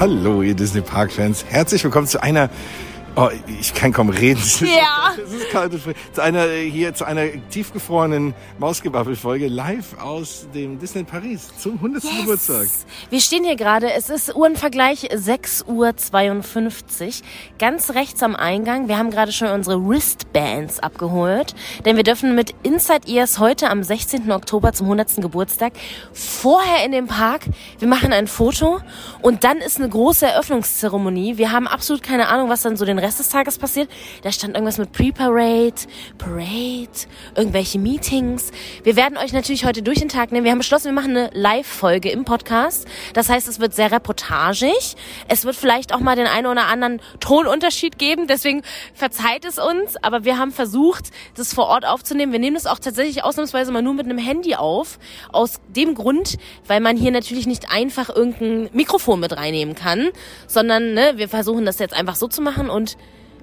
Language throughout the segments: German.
Hallo, ihr Disney Park Fans. Herzlich willkommen zu einer Oh, ich kann kaum reden. Das ist Ja. So, das ist kalt und frisch. Zu einer, hier, zu einer tiefgefrorenen Mausgebabbel-Folge live aus dem Disney Paris zum 100. Geburtstag. Wir stehen hier gerade, es ist Uhrenvergleich 6.52 Uhr, ganz rechts am Eingang. Wir haben gerade schon unsere Wristbands abgeholt, denn wir dürfen mit Inside Ears heute am 16. Oktober zum 100. Geburtstag vorher in den Park. Wir machen ein Foto und dann ist eine große Eröffnungszeremonie. Wir haben absolut keine Ahnung, was dann so den Rest des Tages passiert. Da stand irgendwas mit Pre-Parade, Parade, irgendwelche Meetings. Wir werden euch natürlich heute durch den Tag nehmen. Wir haben beschlossen, wir machen eine Live-Folge im Podcast. Das heißt, es wird sehr reportagig. Es wird vielleicht auch mal den einen oder anderen Tonunterschied geben. Deswegen verzeiht es uns. Aber wir haben versucht, das vor Ort aufzunehmen. Wir nehmen das auch tatsächlich ausnahmsweise mal nur mit einem Handy auf. Aus dem Grund, weil man hier natürlich nicht einfach irgendein Mikrofon mit reinnehmen kann, sondern ne, wir versuchen das jetzt einfach so zu machen und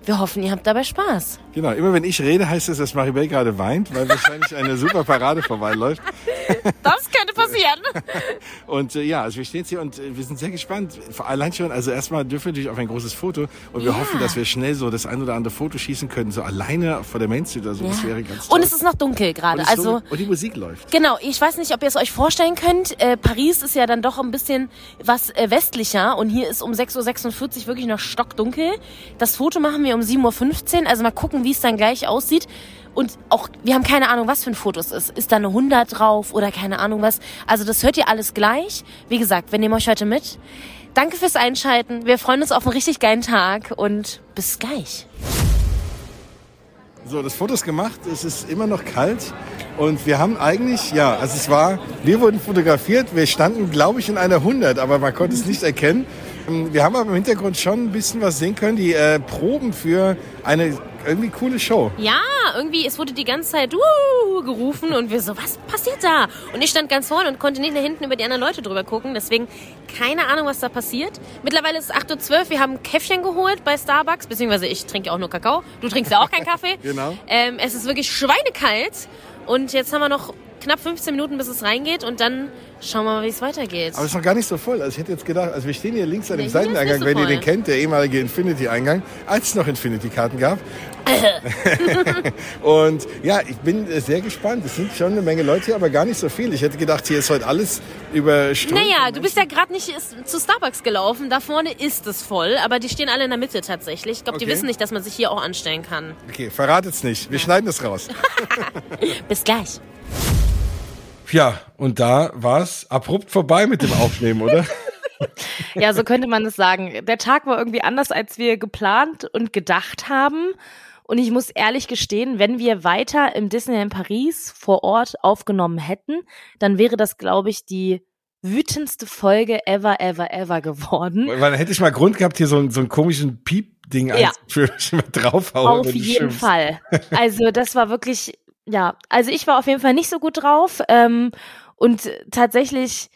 wir hoffen, ihr habt dabei Spaß. Genau, immer wenn ich rede, heißt es, dass Maribel gerade weint, weil wahrscheinlich eine super Parade vorbeiläuft. Das könnte passieren. Und äh, ja, also wir stehen jetzt hier und äh, wir sind sehr gespannt. Vor allein schon, also erstmal dürfen wir natürlich auf ein großes Foto und wir Ja. hoffen, dass wir schnell so das ein oder andere Foto schießen können, so alleine vor der Main Street oder so. Das wäre ganz toll. Und es ist noch dunkel gerade. Also so- und die Musik läuft. Genau, ich weiß nicht, ob ihr es euch vorstellen könnt. Äh, Paris ist ja dann doch ein bisschen was äh, westlicher und hier ist um 6.46 Uhr wirklich noch stockdunkel. Das Foto machen wir um 7.15 Uhr, also mal gucken, wie es dann gleich aussieht. Und auch, wir haben keine Ahnung, was für ein Foto es ist. Ist da eine 100 drauf oder keine Ahnung was. Also das hört ihr alles gleich. Wie gesagt, wir nehmen euch heute mit. Danke fürs Einschalten. Wir freuen uns auf einen richtig geilen Tag und bis gleich. So, das Foto ist gemacht, es ist immer noch kalt und wir haben eigentlich, ja, also es war, wir wurden fotografiert, wir standen, glaube ich, in einer 100, aber man konnte es nicht erkennen. Ähm, Wir haben aber im Hintergrund schon ein bisschen was sehen können, die äh, Proben für eine irgendwie coole Show. Ja, irgendwie, es wurde die ganze Zeit uh, gerufen und wir so, was passiert da? Und ich stand ganz vorne und konnte nicht nach hinten über die anderen Leute drüber gucken. Deswegen keine Ahnung, was da passiert. Mittlerweile ist es 8.12 Uhr, wir haben ein Käffchen geholt bei Starbucks, beziehungsweise ich trinke auch nur Kakao. Du trinkst ja auch keinen Kaffee. Genau. Ähm, es ist wirklich schweinekalt und jetzt haben wir noch knapp 15 Minuten, bis es reingeht und dann schauen wir mal, wie es weitergeht. Aber es ist noch gar nicht so voll. Also ich hätte jetzt gedacht, also wir stehen hier links an dem Nee, Seiteneingang, so wenn ihr den kennt, der ehemalige Infinity-Eingang, als es noch Infinity-Karten gab. und ja, ich bin sehr gespannt. Es sind schon eine Menge Leute hier, aber gar nicht so viel. Ich hätte gedacht, hier ist heute alles überströmt. Naja, von du bist ja gerade nicht zu Starbucks gelaufen. Da vorne ist es voll, aber die stehen alle in der Mitte tatsächlich. Ich glaube, die Okay. wissen nicht, dass man sich hier auch anstellen kann. Okay, verratet's nicht. Wir schneiden das raus. Bis gleich. Ja, und da war's abrupt vorbei mit dem Aufnehmen, oder? Ja, so könnte man es sagen. Der Tag war irgendwie anders, als wir geplant und gedacht haben. Und ich muss ehrlich gestehen, wenn wir weiter im Disneyland Paris vor Ort aufgenommen hätten, dann wäre das, glaube ich, die wütendste Folge ever, ever, ever geworden. Weil dann hätte ich mal Grund gehabt, hier so, einen- so einen komischen Piep-Ding Ja. für draufhauen. Auf wenn du jeden schimpfst. Fall. Also das war wirklich, ja, also ich war auf jeden Fall nicht so gut drauf. Ähm, und tatsächlich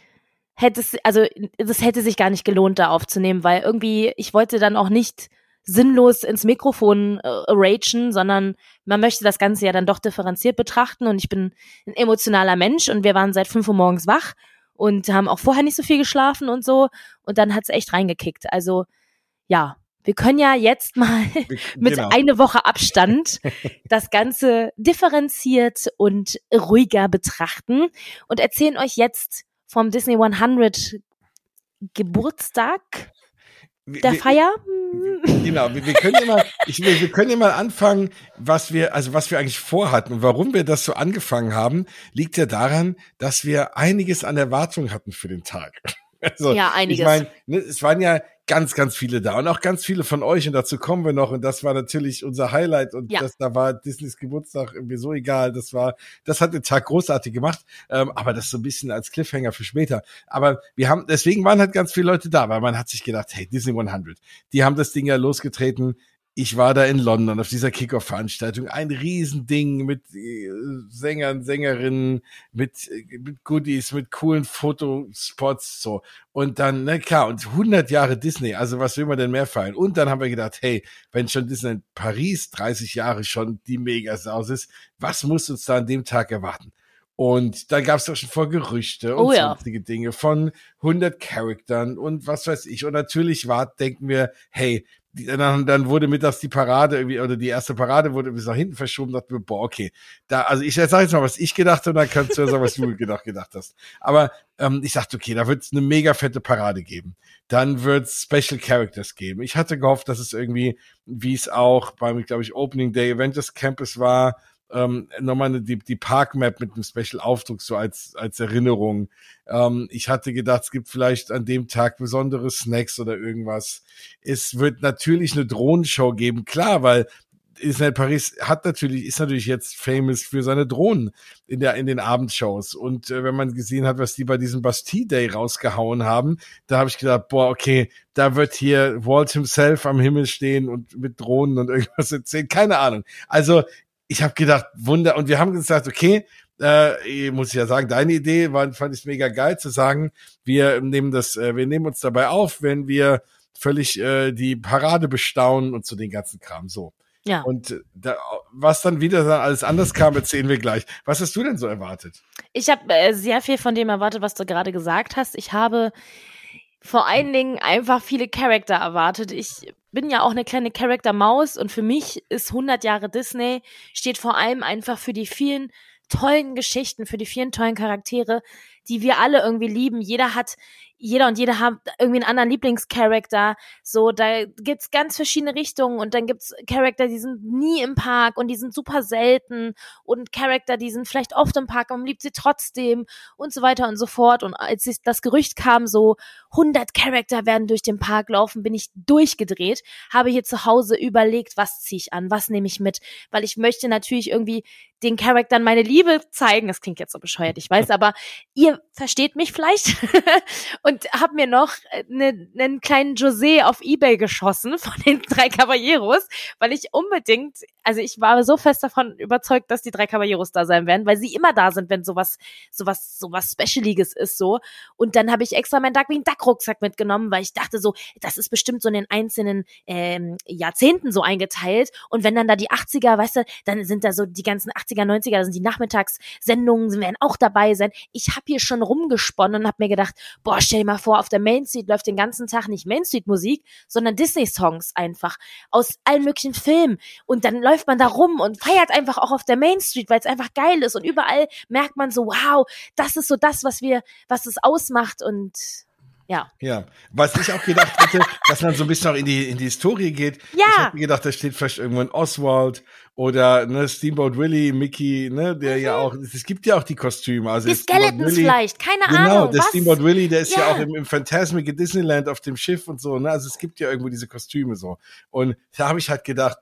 hätte es, also das hätte sich gar nicht gelohnt, da aufzunehmen, weil irgendwie, ich wollte dann auch nicht sinnlos ins Mikrofon äh, ragen, sondern man möchte das Ganze ja dann doch differenziert betrachten und ich bin ein emotionaler Mensch und wir waren seit fünf Uhr morgens wach und haben auch vorher nicht so viel geschlafen und so und dann hat's echt reingekickt. Also ja, wir können ja jetzt mal mit Genau. eine Woche Abstand das Ganze differenziert und ruhiger betrachten und erzählen euch jetzt vom Disney 100 Geburtstag der Wir- Feier. Genau, wir, wir können ja mal, ich, wir können ja mal anfangen, was wir, also was wir eigentlich vorhatten und warum wir das so angefangen haben, liegt ja daran, dass wir einiges an Erwartungen hatten für den Tag. Also, Ja, einiges. Ich meine, ne, es waren ja ganz, ganz viele da und auch ganz viele von euch und dazu kommen wir noch und das war natürlich unser Highlight und Ja. das, da war Disneys Geburtstag irgendwie so egal, das war, das hat den Tag großartig gemacht, ähm, aber das so ein bisschen als Cliffhanger für später. Aber wir haben, deswegen waren halt ganz viele Leute da, weil man hat sich gedacht, hey, Disney 100, die haben das Ding ja losgetreten. Ich war da in London auf dieser Kickoff-Veranstaltung. Ein Riesending mit äh, Sängern, Sängerinnen, mit, äh, mit Goodies, mit coolen Fotospots, so. Und dann, na klar, und 100 Jahre Disney. Also was will man denn mehr feiern? Und dann haben wir gedacht, hey, wenn schon Disney Paris 30 Jahre schon die Megasaus ist, was muss uns da an dem Tag erwarten? Und da gab es doch schon vor Gerüchte und Oh ja. sonstige Dinge von 100 Charaktern und was weiß ich. Und natürlich war, denken wir, hey, dann, dann wurde mittags die Parade irgendwie, oder die erste Parade wurde bis nach hinten verschoben, dachten wir, boah, okay. Da, also ich sage jetzt mal, was ich gedacht habe, und dann kannst du ja sagen, was du gedacht, gedacht hast. Aber ähm, ich dachte, okay, da wird es eine mega fette Parade geben. Dann wird es Special Characters geben. Ich hatte gehofft, dass es irgendwie, wie es auch beim, glaube ich, Opening Day Avengers Campus war, ähm, nochmal die, die Park-Map mit einem Special-Aufdruck so als, als Erinnerung. Ähm, ich hatte gedacht, es gibt vielleicht an dem Tag besondere Snacks oder irgendwas. Es wird natürlich eine Drohnenshow geben, klar, weil Disneyland Paris hat natürlich, ist natürlich jetzt famous für seine Drohnen in der, in den Abendshows. Und äh, wenn man gesehen hat, was die bei diesem Bastille Day rausgehauen haben, da habe ich gedacht, boah, okay, da wird hier Walt himself am Himmel stehen und mit Drohnen und irgendwas erzählen. Keine Ahnung. Also, ich habe gedacht, Wunder. Und wir haben gesagt, okay, äh, muss ich ja sagen, deine Idee war, fand ich mega geil zu sagen, wir nehmen das, äh, wir nehmen uns dabei auf, wenn wir völlig äh, die Parade bestaunen und so den ganzen Kram so. Ja. Und äh, da, was dann wieder dann alles anders kam, erzählen wir gleich. Was hast du denn so erwartet? Ich habe äh, sehr viel von dem erwartet, was du gerade gesagt hast. Ich habe vor allen Dingen einfach viele Charakter erwartet. Ich bin ja auch eine kleine Charakter-Maus und für mich ist 100 Jahre Disney steht vor allem einfach für die vielen tollen Geschichten, für die vielen tollen Charaktere, die wir alle irgendwie lieben. Jeder hat, jeder und jede haben irgendwie einen anderen Lieblingscharakter. So, da gibt's ganz verschiedene Richtungen und dann gibt's Charakter, die sind nie im Park und die sind super selten und Charakter, die sind vielleicht oft im Park, aber man liebt sie trotzdem und so weiter und so fort. Und als das Gerücht kam, so 100 Charakter werden durch den Park laufen, bin ich durchgedreht, habe hier zu Hause überlegt, was ziehe ich an, was nehme ich mit, weil ich möchte natürlich irgendwie den Charaktern meine Liebe zeigen. Das klingt jetzt so bescheuert, ich weiß, aber ihr versteht mich vielleicht. und habe mir noch einen ne, kleinen José auf Ebay geschossen von den drei Caballeros, weil ich unbedingt, also ich war so fest davon überzeugt, dass die drei Caballeros da sein werden, weil sie immer da sind, wenn sowas, sowas, sowas Specialiges ist so. Und dann habe ich extra meinen Darkwing Duck Rucksack mitgenommen, weil ich dachte so, das ist bestimmt so in den einzelnen ähm, Jahrzehnten so eingeteilt. Und wenn dann da die 80er, weißt du, dann sind da so die ganzen 80er, 90er, da sind die Nachmittagssendungen, werden auch dabei sein. Ich habe hier schon rumgesponnen und habe mir gedacht, boah, stell dir mal vor, auf der Main Street läuft den ganzen Tag nicht Main Street Musik, sondern Disney Songs einfach aus allen möglichen Filmen. Und dann läuft man da rum und feiert einfach auch auf der Main Street, weil es einfach geil ist. Und überall merkt man so, wow, das ist so das, was wir, was es ausmacht. Und ja. Ja, was ich auch gedacht hätte, dass man so ein bisschen auch in die, in die Historie geht. Ja. Ich habe gedacht, da steht vielleicht irgendwo ein Oswald oder ne, Steamboat Willie, Mickey, ne, der ja auch, es gibt ja auch die Kostüme. Also Mhm. Die Skeletons Willie- vielleicht, keine Genau, Ahnung. der was? Steamboat Willie, der ist ja, Ja. auch im, im Phantasmic in Disneyland auf dem Schiff und so, ne? Also es gibt ja irgendwo diese Kostüme so. Und da habe ich halt gedacht,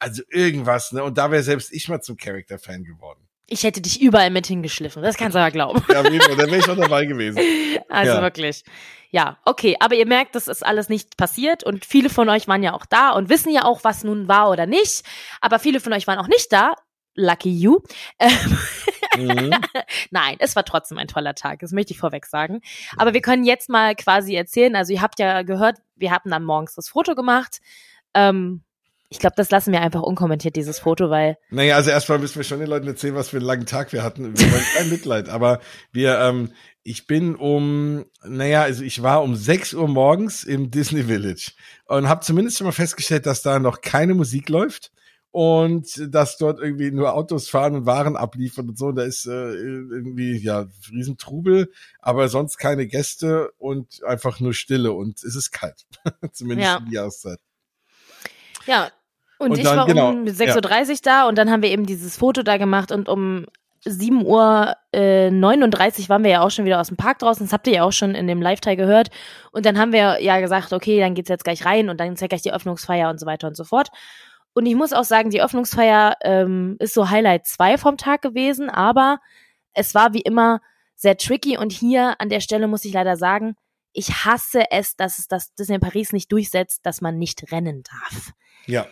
also irgendwas, ne? Und da wäre selbst ich mal zum Character-Fan geworden. Ich hätte dich überall mit hingeschliffen, das kannst du aber glauben. Ja, da wäre ich auch dabei gewesen. Also Ja. wirklich. Ja, okay, aber ihr merkt, das ist alles nicht passiert und viele von euch waren ja auch da und wissen ja auch, was nun war oder nicht. Aber viele von euch waren auch nicht da. Lucky you. Ähm, Mhm. Nein, es war trotzdem ein toller Tag, das möchte ich vorweg sagen. Aber wir können jetzt mal quasi erzählen, also ihr habt ja gehört, wir haben dann morgens das Foto gemacht. Ähm, ich glaube, das lassen wir einfach unkommentiert, dieses Foto, weil Naja, also erstmal müssen wir schon den Leuten erzählen, was für einen langen Tag wir hatten. Wir wollen kein Mitleid, aber wir, ähm, ich bin um, naja, also ich war um 6 Uhr morgens im Disney Village und habe zumindest schon mal festgestellt, dass da noch keine Musik läuft und dass dort irgendwie nur Autos fahren und Waren abliefern und so. Da ist äh, irgendwie, ja, Riesentrubel, aber sonst keine Gäste und einfach nur Stille und es ist kalt. zumindest Ja. in die Jahreszeit. Ja, und, Und ich dann, war genau, um 6.30 Uhr da und dann haben wir eben dieses Foto da gemacht und um 7 Uhr äh, 39 waren wir ja auch schon wieder aus dem Park draußen. Das habt ihr ja auch schon in dem Live-Teil gehört. Und dann haben wir ja gesagt, okay, dann geht's jetzt gleich rein und dann ist ja gleich die Öffnungsfeier und so weiter und so fort. Und ich muss auch sagen, die Öffnungsfeier ähm, ist so Highlight 2 vom Tag gewesen, aber es war wie immer sehr tricky und hier an der Stelle muss ich leider sagen, ich hasse es, dass es das Disney Paris nicht durchsetzt, dass man nicht rennen darf. Ja.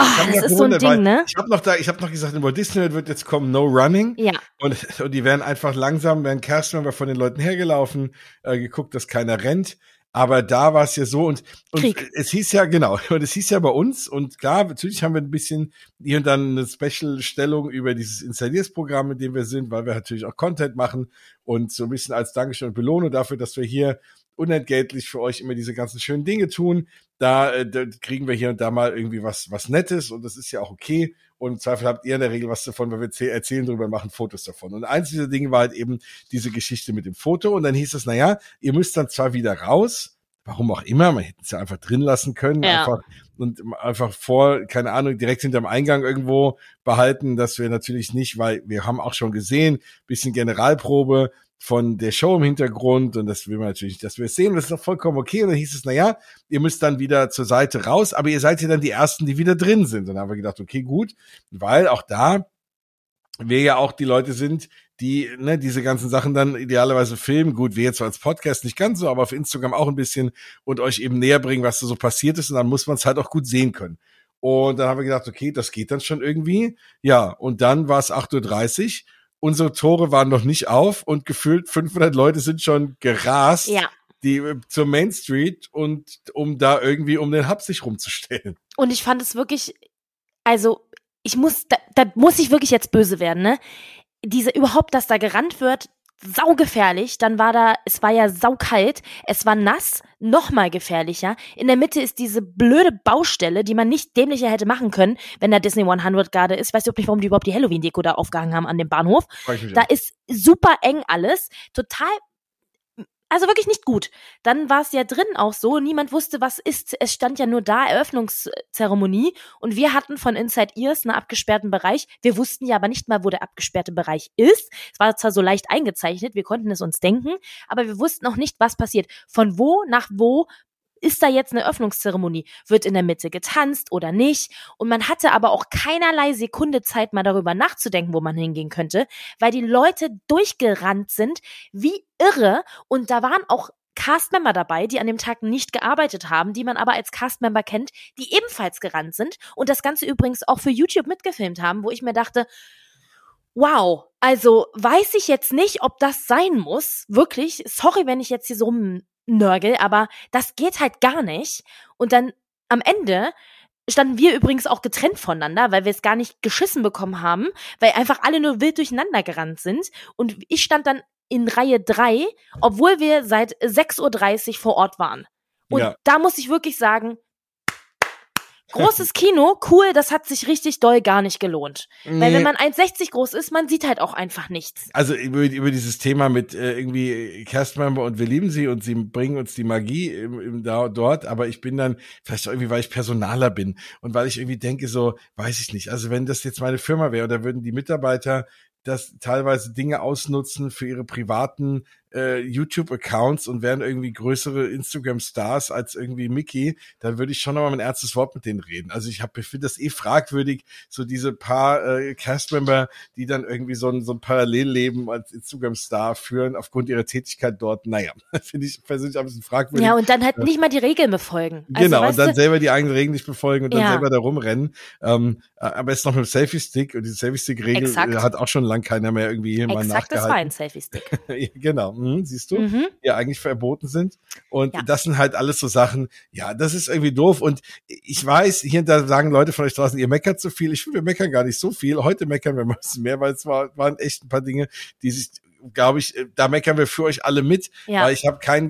Ah, hab das ist so ein gewundert, Ding, ne? Ich habe noch da, ich habe noch gesagt, in Walt Disney wird jetzt kommen No Running Ja, und, und die werden einfach langsam, werden Kerstin wir von den Leuten hergelaufen, äh, geguckt, dass keiner rennt. Aber da war es ja so und, und Krieg. es hieß ja, genau, und es hieß ja bei uns und klar, natürlich haben wir ein bisschen hier und dann eine Special-Stellung über dieses Installiersprogramm, in dem wir sind, weil wir natürlich auch Content machen und so ein bisschen als Dankeschön und Belohnung dafür, dass wir hier unentgeltlich für euch immer diese ganzen schönen Dinge tun. Da, äh, da kriegen wir hier und da mal irgendwie was, was Nettes und das ist ja auch okay. Und im Zweifel habt ihr in der Regel was davon, weil wir erzäh- erzählen drüber, machen Fotos davon. Und eins dieser Dinge war halt eben diese Geschichte mit dem Foto. Und dann hieß es, na ja, ihr müsst dann zwar wieder raus, warum auch immer, man hätte es ja einfach drin lassen können, Ja. einfach und einfach vor, keine Ahnung, direkt hinterm Eingang irgendwo behalten, dass wir natürlich nicht, weil wir haben auch schon gesehen, bisschen Generalprobe von der Show im Hintergrund und das will man natürlich, nicht, dass wir es sehen, das ist doch vollkommen okay. Und dann hieß es, na ja, ihr müsst dann wieder zur Seite raus, aber ihr seid ja dann die Ersten, die wieder drin sind. Und dann haben wir gedacht, okay, gut, weil auch da wir ja auch die Leute sind, die ne, diese ganzen Sachen dann idealerweise filmen. Gut, wir jetzt als Podcast nicht ganz so, aber auf Instagram auch ein bisschen und euch eben näher bringen, was da so passiert ist. Und dann muss man es halt auch gut sehen können. Und dann haben wir gedacht, okay, das geht dann schon irgendwie. Ja, und dann war es 8.30 Uhr. Unsere Tore waren noch nicht auf und gefühlt 500 Leute sind schon gerast, Ja. die äh, zur Main Street und um da irgendwie um den Hub sich rumzustellen. Und ich fand es wirklich, also ich muss, da, da muss ich wirklich jetzt böse werden, ne? Diese überhaupt, dass da gerannt wird, saugefährlich. Dann war da, es war ja saukalt, es war nass, noch mal gefährlicher. In der Mitte ist diese blöde Baustelle, die man nicht dämlicher hätte machen können, wenn da Disney 100 gerade ist. Weiß ich nicht, warum die überhaupt die Halloween-Deko da aufgehangen haben an dem Bahnhof. Da ist super eng alles, total, also wirklich nicht gut. Dann war es ja drin auch so, niemand wusste, was ist. Es stand ja nur da, Eröffnungszeremonie. Und wir hatten von Inside Ears einen abgesperrten Bereich. Wir wussten ja aber nicht mal, wo der abgesperrte Bereich ist. Es war zwar so leicht eingezeichnet, wir konnten es uns denken, aber wir wussten auch nicht, was passiert. Von wo nach wo ist da jetzt eine Öffnungszeremonie? Wird in der Mitte getanzt oder nicht? Und man hatte aber auch keinerlei Sekunde Zeit, mal darüber nachzudenken, wo man hingehen könnte, weil die Leute durchgerannt sind wie irre. Und da waren auch Castmember dabei, die an dem Tag nicht gearbeitet haben, die man aber als Castmember kennt, die ebenfalls gerannt sind und das Ganze übrigens auch für YouTube mitgefilmt haben, wo ich mir dachte, wow, also weiß ich jetzt nicht, ob das sein muss. Wirklich, sorry, wenn ich jetzt hier so rumnörgel, aber das geht halt gar nicht. Und dann am Ende standen wir übrigens auch getrennt voneinander, weil wir es gar nicht geschissen bekommen haben, weil einfach alle nur wild durcheinander gerannt sind. Und ich stand dann in Reihe drei, obwohl wir seit 6.30 Uhr vor Ort waren. Und Ja. da muss ich wirklich sagen, großes Kino, cool, das hat sich richtig doll gar nicht gelohnt. Weil Nee. wenn man 1,60 groß ist, man sieht halt auch einfach nichts. Also über, über dieses Thema mit äh, irgendwie Castmember und wir lieben sie und sie bringen uns die Magie im, im, da, dort, aber ich bin dann, vielleicht auch irgendwie, weil ich Personaler bin und weil ich irgendwie denke, so, weiß ich nicht, also wenn das jetzt meine Firma wäre, da würden die Mitarbeiter das teilweise Dinge ausnutzen für ihre privaten äh, YouTube-Accounts und wären irgendwie größere Instagram-Stars als irgendwie Mickey, dann würde ich schon nochmal mein ernstes Wort mit denen reden. Also ich habe, ich finde das eh fragwürdig, so diese paar äh, Cast-Member, die dann irgendwie so ein, so ein Parallelleben als Instagram-Star führen aufgrund ihrer Tätigkeit dort. Naja, finde ich persönlich ein bisschen fragwürdig. Ja, und dann halt nicht mal die Regeln befolgen. Also, Genau, und dann du, selber die eigenen Regeln nicht befolgen und dann Ja. selber da rumrennen. Ähm, aber jetzt noch mit dem Selfie-Stick und die Selfie-Stick-Regel Exakt. äh, hat auch schon lang keiner mehr irgendwie mal exakt, das war ein nachgehalten. Selfie-Stick. Genau, mhm, siehst du, Mhm. ja eigentlich verboten sind. Und Ja. das sind halt alles so Sachen, ja, das ist irgendwie doof. Und ich weiß, hier und da sagen Leute von euch draußen, ihr meckert zu viel. Ich finde, wir meckern gar nicht so viel. Heute meckern wir ein bisschen mehr, weil es war, waren echt ein paar Dinge, die sich, glaube ich, äh, da meckern wir für euch alle mit. Ja. Weil ich habe keinen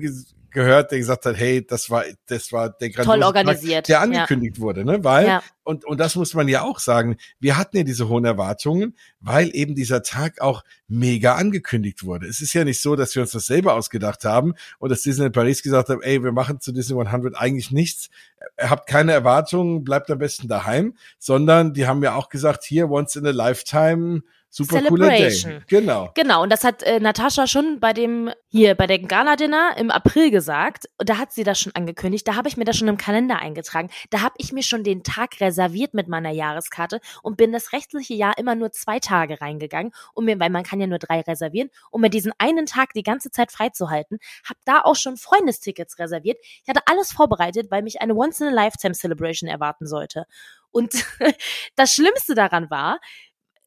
gehört, der gesagt hat, hey, das war, das war der Toll organisiert. Tag, der Ja. angekündigt wurde, ne? Weil, Ja. und, und das muss man ja auch sagen, wir hatten ja diese hohen Erwartungen, weil eben dieser Tag auch mega angekündigt wurde. Es ist ja nicht so, dass wir uns das selber ausgedacht haben und dass Disney in Paris gesagt hat, ey, wir machen zu Disney 100 eigentlich nichts, Ihr habt keine Erwartungen, bleibt am besten daheim, sondern die haben ja auch gesagt, hier, once in a lifetime, super cooler Day. Celebration. Genau. Genau, und das hat äh, Natascha schon bei dem, hier, bei dem Gala-Dinner im April gesagt. Und da hat sie das schon angekündigt. Da habe ich mir das schon im Kalender eingetragen. Da habe ich mir schon den Tag reserviert mit meiner Jahreskarte und bin das restliche Jahr immer nur zwei Tage reingegangen, um mir, weil man kann ja nur drei reservieren, um mir diesen einen Tag die ganze Zeit freizuhalten. Hab da auch schon Freundestickets reserviert. Ich hatte alles vorbereitet, weil mich eine Once-in-a-Lifetime-Celebration erwarten sollte. Und das Schlimmste daran war,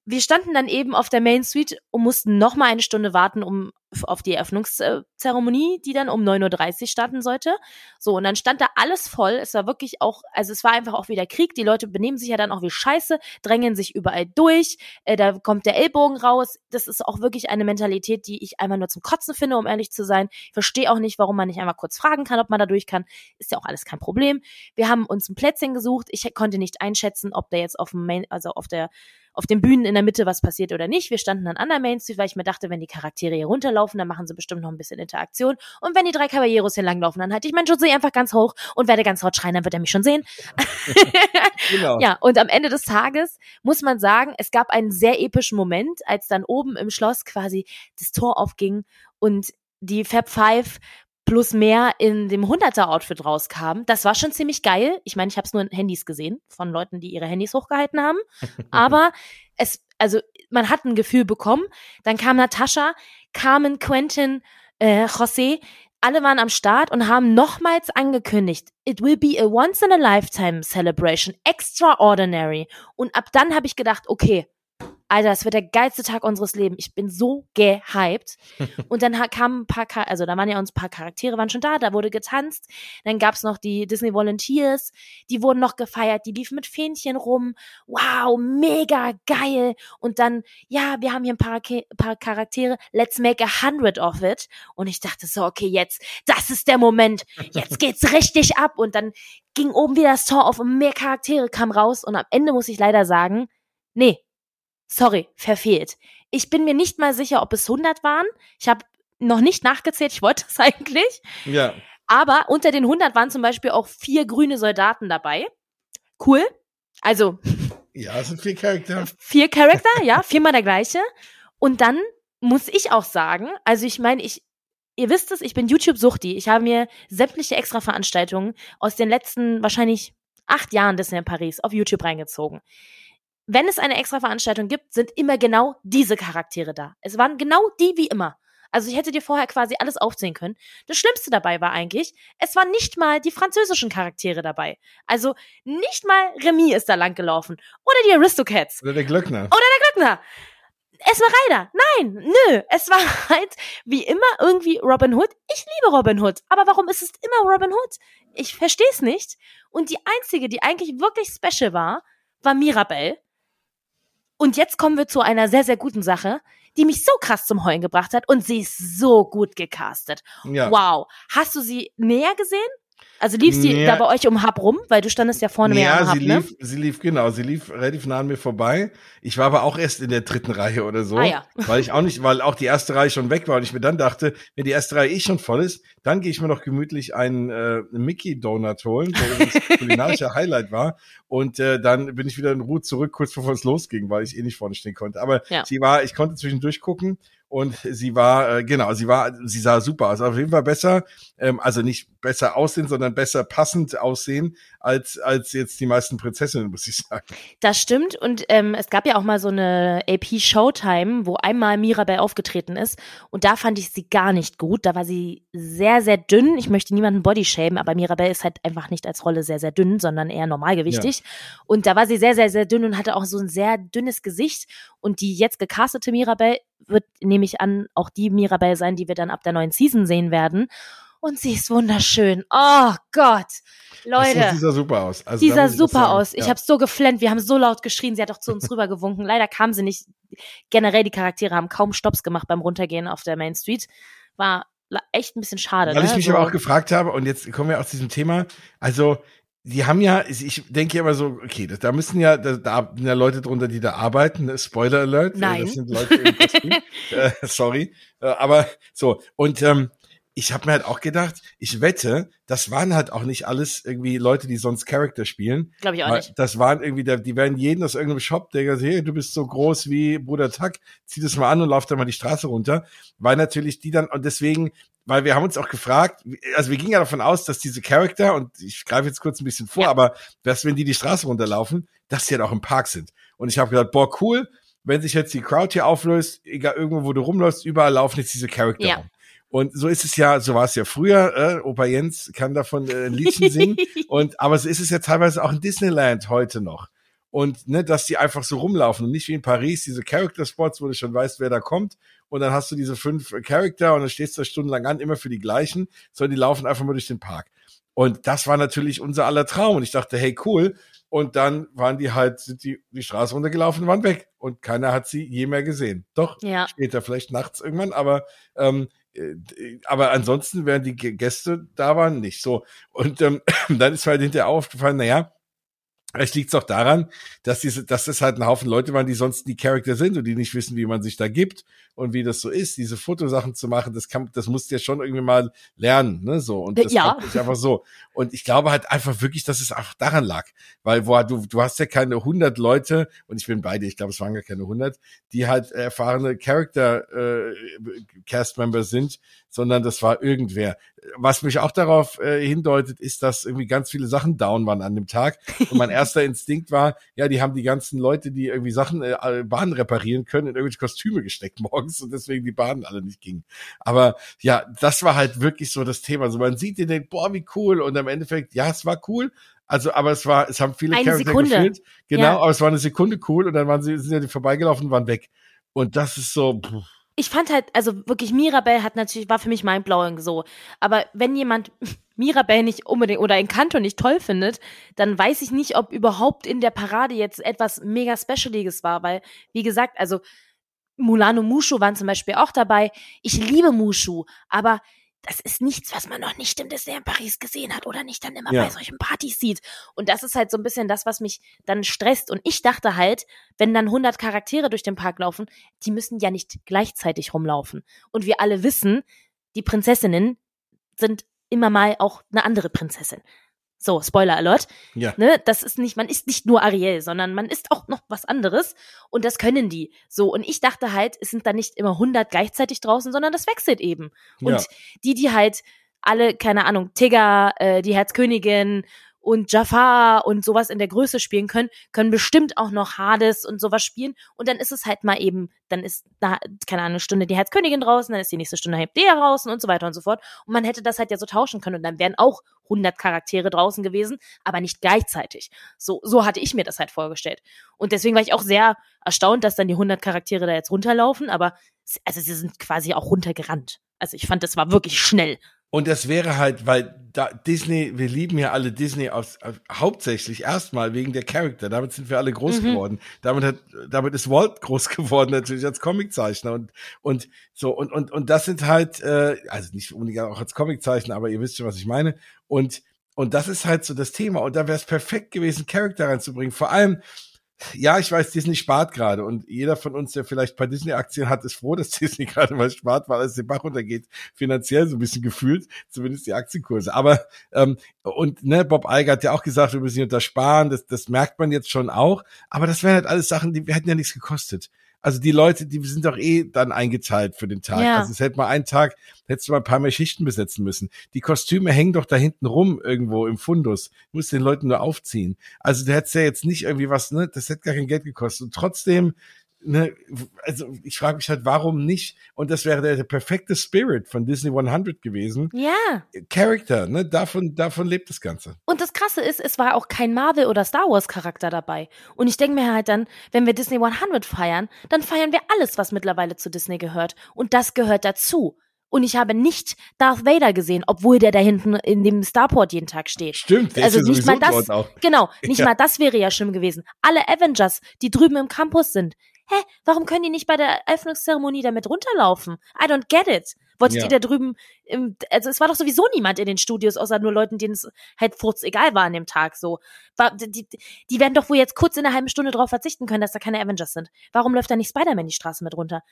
wir standen dann eben auf der Main Suite und mussten noch mal eine Stunde warten, um auf die Eröffnungszeremonie, die dann um 9.30 Uhr starten sollte. So, und dann stand da alles voll. Es war wirklich auch, also es war einfach auch wieder Krieg. Die Leute benehmen sich ja dann auch wie Scheiße, drängen sich überall durch. Äh, da kommt der Ellbogen raus. Das ist auch wirklich eine Mentalität, die ich einfach nur zum Kotzen finde, um ehrlich zu sein. Ich verstehe auch nicht, warum man nicht einmal kurz fragen kann, ob man da durch kann. Ist ja auch alles kein Problem. Wir haben uns ein Plätzchen gesucht. Ich konnte nicht einschätzen, ob der jetzt auf dem Main, also auf der auf den Bühnen in der Mitte was passiert oder nicht. Wir standen dann an der Main Street, weil ich mir dachte, wenn die Charaktere hier runterlaufen, dann machen sie bestimmt noch ein bisschen Interaktion. Und wenn die drei Caballeros hier langlaufen, dann halte ich meinen Jose einfach ganz hoch und werde ganz laut schreien, dann wird er mich schon sehen. genau. Ja, und am Ende des Tages muss man sagen, es gab einen sehr epischen Moment, als dann oben im Schloss quasi das Tor aufging und die Fab Five plus mehr in dem 100er-Outfit rauskam. Das war schon ziemlich geil. Ich meine, ich habe es nur in Handys gesehen von Leuten, die ihre Handys hochgehalten haben. Aber es, also man hat ein Gefühl bekommen. Dann kam Natascha, Carmen, Quentin, äh, José. Alle waren am Start und haben nochmals angekündigt, it will be a once in a lifetime celebration, extraordinary. Und ab dann habe ich gedacht, okay, Alter, das wird der geilste Tag unseres Lebens. Ich bin so gehypt. Und dann kamen ein paar, also da waren ja uns ein paar Charaktere, waren schon da, da wurde getanzt. Dann gab's noch die Disney Volunteers, die wurden noch gefeiert, die liefen mit Fähnchen rum. Wow, mega geil. Und dann, ja, wir haben hier ein paar, paar Charaktere, let's make a hundred of it. Und ich dachte so, okay, jetzt, das ist der Moment. Jetzt geht's richtig ab. Und dann ging oben wieder das Tor auf und mehr Charaktere kamen raus. Und am Ende muss ich leider sagen, nee, sorry, verfehlt. Ich bin mir nicht mal sicher, ob es 100 waren. Ich habe noch nicht nachgezählt, ich wollte es eigentlich. Ja. Aber unter den 100 waren zum Beispiel auch vier grüne Soldaten dabei. Cool. Also. Ja, es sind vier Charakter. Vier Charakter, ja, viermal der gleiche. Und dann muss ich auch sagen, also ich meine, ich, ihr wisst es, ich bin YouTube-Suchti. Ich habe mir sämtliche Extra-Veranstaltungen aus den letzten wahrscheinlich acht Jahren Disney in Paris auf YouTube reingezogen wenn es eine extra Veranstaltung gibt, sind immer genau diese Charaktere da. Es waren genau die wie immer. Also ich hätte dir vorher quasi alles aufzählen können. Das Schlimmste dabei war eigentlich, es waren nicht mal die französischen Charaktere dabei. Also nicht mal Remy ist da lang gelaufen. Oder die Aristocats. Oder der Glöckner. Oder der Glöckner. Es war Ryder. Nein, nö. Es war halt wie immer irgendwie Robin Hood. Ich liebe Robin Hood. Aber warum ist es immer Robin Hood? Ich verstehe es nicht. Und die einzige, die eigentlich wirklich special war, war Mirabelle und jetzt kommen wir zu einer sehr, sehr guten Sache, die mich so krass zum Heulen gebracht hat und sie ist so gut gecastet. Ja. Wow. Hast du sie näher gesehen? Also lief sie ja. da bei euch um Hub rum, weil du standest ja vorne mehr am Hub, sie ne? lief, sie lief genau, sie lief relativ nah an mir vorbei. Ich war aber auch erst in der dritten Reihe oder so, ah, ja. weil ich auch nicht, weil auch die erste Reihe schon weg war und ich mir dann dachte, wenn die erste Reihe eh schon voll ist, dann gehe ich mir noch gemütlich einen äh, Mickey Donut holen, wo das kulinarische Highlight war und äh, dann bin ich wieder in Ruhe zurück, kurz bevor es losging, weil ich eh nicht vorne stehen konnte. Aber ja. sie war, ich konnte zwischendurch gucken und sie war, äh, genau, sie war, sie sah super aus. Auf jeden Fall besser, ähm, also nicht besser aussehen, sondern besser passend aussehen als, als jetzt die meisten Prinzessinnen, muss ich sagen. Das stimmt. Und ähm, es gab ja auch mal so eine AP Showtime, wo einmal Mirabelle aufgetreten ist. Und da fand ich sie gar nicht gut. Da war sie sehr, sehr dünn. Ich möchte niemanden body shamen, aber Mirabelle ist halt einfach nicht als Rolle sehr, sehr dünn, sondern eher normalgewichtig. Ja. Und da war sie sehr, sehr, sehr dünn und hatte auch so ein sehr dünnes Gesicht. Und die jetzt gecastete Mirabelle wird, nehme ich an, auch die Mirabelle sein, die wir dann ab der neuen Season sehen werden. Und sie ist wunderschön. Oh Gott. Leute. Das, sieht super aus. Also, sah super aus. Ich ja. habe so geflennt. Wir haben so laut geschrien. Sie hat doch zu uns rübergewunken. Leider kam sie nicht. Generell, die Charaktere haben kaum Stops gemacht beim Runtergehen auf der Main Street. War echt ein bisschen schade. Weil ne? ich mich so. aber auch gefragt habe, und jetzt kommen wir auch zu diesem Thema. Also, die haben ja, ich denke ja immer so, okay, das, da müssen ja, da, da sind ja Leute drunter, die da arbeiten. Ne? Spoiler Alert. Nein. Das sind Leute im Kostüm. äh, sorry. Äh, aber so. Und ähm, ich habe mir halt auch gedacht, ich wette, das waren halt auch nicht alles irgendwie Leute, die sonst Charakter spielen. Glaube ich auch nicht. Das waren irgendwie, die werden jeden aus irgendeinem Shop, der gesagt, hey, du bist so groß wie Bruder Tuck, zieh das mal an und lauf da mal die Straße runter. Weil natürlich die dann, und deswegen, weil wir haben uns auch gefragt, also wir gingen ja davon aus, dass diese Charakter, und ich greife jetzt kurz ein bisschen vor, aber dass wenn die die Straße runterlaufen, dass die halt auch im Park sind. Und ich habe gedacht, boah, cool, wenn sich jetzt die Crowd hier auflöst, egal irgendwo, wo du rumläufst, überall laufen jetzt diese Charakter ja. rum. Und so ist es ja, so war es ja früher. Äh, Opa Jens kann davon äh, ein Liedchen singen. und aber so ist es ja teilweise auch in Disneyland heute noch. Und ne, dass die einfach so rumlaufen und nicht wie in Paris diese Character Spots, wo du schon weißt, wer da kommt und dann hast du diese fünf Charakter und dann stehst du da stundenlang an, immer für die gleichen, sondern die laufen einfach mal durch den Park. Und das war natürlich unser aller Traum und ich dachte, hey cool, und dann waren die halt, sind die die Straße runtergelaufen waren weg. Und keiner hat sie je mehr gesehen. Doch, Ja. später, vielleicht nachts irgendwann, aber ähm, äh, aber ansonsten, während die Gä- Gäste da waren, nicht so. Und ähm, dann ist mir halt hinterher aufgefallen, naja, Vielleicht liegt es auch daran, dass diese, dass das halt ein Haufen Leute waren, die sonst die Charakter sind und die nicht wissen, wie man sich da gibt und wie das so ist, diese Fotosachen zu machen. Das kann, das musst du ja schon irgendwie mal lernen, ne, so. Und das Ja. nicht einfach so. Und ich glaube halt einfach wirklich, dass es einfach daran lag, weil wo, du, du hast ja keine 100 Leute und ich bin beide, ich glaube, es waren gar keine 100, die halt erfahrene Character äh, Cast Member sind, sondern das war irgendwer. Was mich auch darauf äh, hindeutet, ist, dass irgendwie ganz viele Sachen down waren an dem Tag. Und mein erster Instinkt war, ja, die haben die ganzen Leute, die irgendwie Sachen, äh, Bahnen reparieren können, in irgendwelche Kostüme gesteckt morgens und deswegen die Bahnen alle nicht gingen. Aber ja, das war halt wirklich so das Thema. So man sieht den denkt, boah, wie cool. Und im Endeffekt, ja, es war cool. Also, aber es war, es haben viele Eine Charakter Sekunde. gefehlt. Genau, Ja. aber es war eine Sekunde cool und dann waren sie, sind ja die vorbeigelaufen und waren weg. Und das ist so, pff, ich fand halt, also wirklich, Mirabelle hat natürlich, war für mich mindblowing so. Aber wenn jemand Mirabelle nicht unbedingt oder Encanto nicht toll findet, dann weiß ich nicht, ob überhaupt in der Parade jetzt etwas mega Specialiges war, weil, wie gesagt, also Mulan und Mushu waren zum Beispiel auch dabei. Ich liebe Mushu, aber das ist nichts, was man noch nicht im Disney in Paris gesehen hat oder nicht dann immer Ja. bei solchen Partys sieht. Und das ist halt so ein bisschen das, was mich dann stresst. Und ich dachte halt, wenn dann 100 Charaktere durch den Park laufen, die müssen ja nicht gleichzeitig rumlaufen. Und wir alle wissen, die Prinzessinnen sind immer mal auch eine andere Prinzessin. So, Spoiler Alert. ja. Ne, das ist nicht, man ist nicht nur Ariel, sondern man ist auch noch was anderes und das können die. So, und ich dachte halt, es sind da nicht immer 100 gleichzeitig draußen, sondern das wechselt eben. Und Ja. die, die halt alle, keine Ahnung, Tigger, äh, die Herzkönigin und Jafar und sowas in der Größe spielen können, können bestimmt auch noch Hades und sowas spielen. Und dann ist es halt mal eben, dann ist, na, keine Ahnung, eine Stunde die Herzkönigin draußen, dann ist die nächste Stunde halt der draußen und so weiter und so fort. Und man hätte das halt ja so tauschen können und dann wären auch 100 Charaktere draußen gewesen, aber nicht gleichzeitig. So, so hatte ich mir das halt vorgestellt. Und deswegen war ich auch sehr erstaunt, dass dann die 100 Charaktere da jetzt runterlaufen, aber also sie sind quasi auch runtergerannt. Also ich fand, das war wirklich schnell. Und das wäre halt, weil da Disney, wir lieben ja alle Disney aus, aus hauptsächlich erstmal wegen der Charakter. Damit sind wir alle groß Mhm. geworden. Damit hat, damit ist Walt groß geworden natürlich als Comiczeichner und und so und und und das sind halt, äh, also nicht unbedingt auch als Comiczeichner, aber ihr wisst schon, was ich meine. Und und das ist halt so das Thema. Und da wäre es perfekt gewesen, Charakter reinzubringen. Vor allem ja, ich weiß, Disney spart gerade und jeder von uns, der vielleicht ein paar Disney-Aktien hat, ist froh, dass Disney gerade mal spart, weil es den Bach runtergeht, finanziell so ein bisschen gefühlt, zumindest die Aktienkurse. Aber ähm, und ne, Bob Iger hat ja auch gesagt, wir müssen hier untersparen, das, das merkt man jetzt schon auch. Aber das wären halt alles Sachen, die hätten ja nichts gekostet. Also die Leute, die sind doch eh dann eingeteilt für den Tag. Ja. Also es hätte mal einen Tag, hättest du mal ein paar mehr Schichten besetzen müssen. Die Kostüme hängen doch da hinten rum irgendwo im Fundus. Du musst den Leuten nur aufziehen. Also du hättest ja jetzt nicht irgendwie was, ne, das hätte gar kein Geld gekostet. Und trotzdem, ne, also ich frage mich halt, warum nicht? Und das wäre der, der perfekte Spirit von Disney 100 gewesen. Ja. Character, ne, davon, davon lebt das Ganze. Und das Krasse ist, es war auch kein Marvel- oder Star Wars-Charakter dabei. Und ich denke mir halt dann, wenn wir Disney 100 feiern, dann feiern wir alles, was mittlerweile zu Disney gehört. Und das gehört dazu. Und ich habe nicht Darth Vader gesehen, obwohl der da hinten in dem Starport jeden Tag steht. Stimmt, der Also ist ja nicht mal das-. Genau, nicht Ja. mal das wäre ja schlimm gewesen. Alle Avengers, die drüben im Campus sind. Hä, warum können die nicht bei der Eröffnungszeremonie damit runterlaufen? I don't get it. Wolltet Ja. ihr da drüben, im, also es war doch sowieso niemand in den Studios, außer nur Leuten, denen es halt furz egal war an dem Tag so. War, die, die, werden doch wohl jetzt kurz in einer halben Stunde drauf verzichten können, dass da keine Avengers sind. Warum läuft da nicht Spider-Man die Straße mit runter?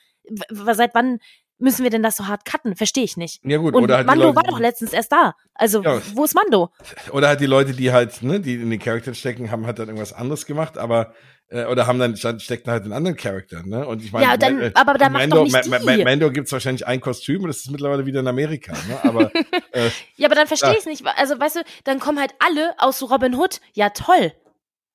W seit wann müssen wir denn das so hart cutten? Verstehe ich nicht. Ja gut, Und oder halt Mando Leute, war doch letztens erst da. Also, Ja. wo ist Mando? Oder halt die Leute, die halt, ne, die in den Charakteren stecken, haben halt dann irgendwas anderes gemacht, aber äh, oder haben dann stecken halt in anderen Charakteren, ne? Und ich meine, Ja, dann- äh, aber dann mach Mando, doch nicht die. Mando gibt's wahrscheinlich ein Kostüm und das ist mittlerweile wieder in Amerika, ne? Aber äh, Ja, aber dann verstehe ich es nicht. Also, weißt du, dann kommen halt alle aus Robin Hood. Ja, toll.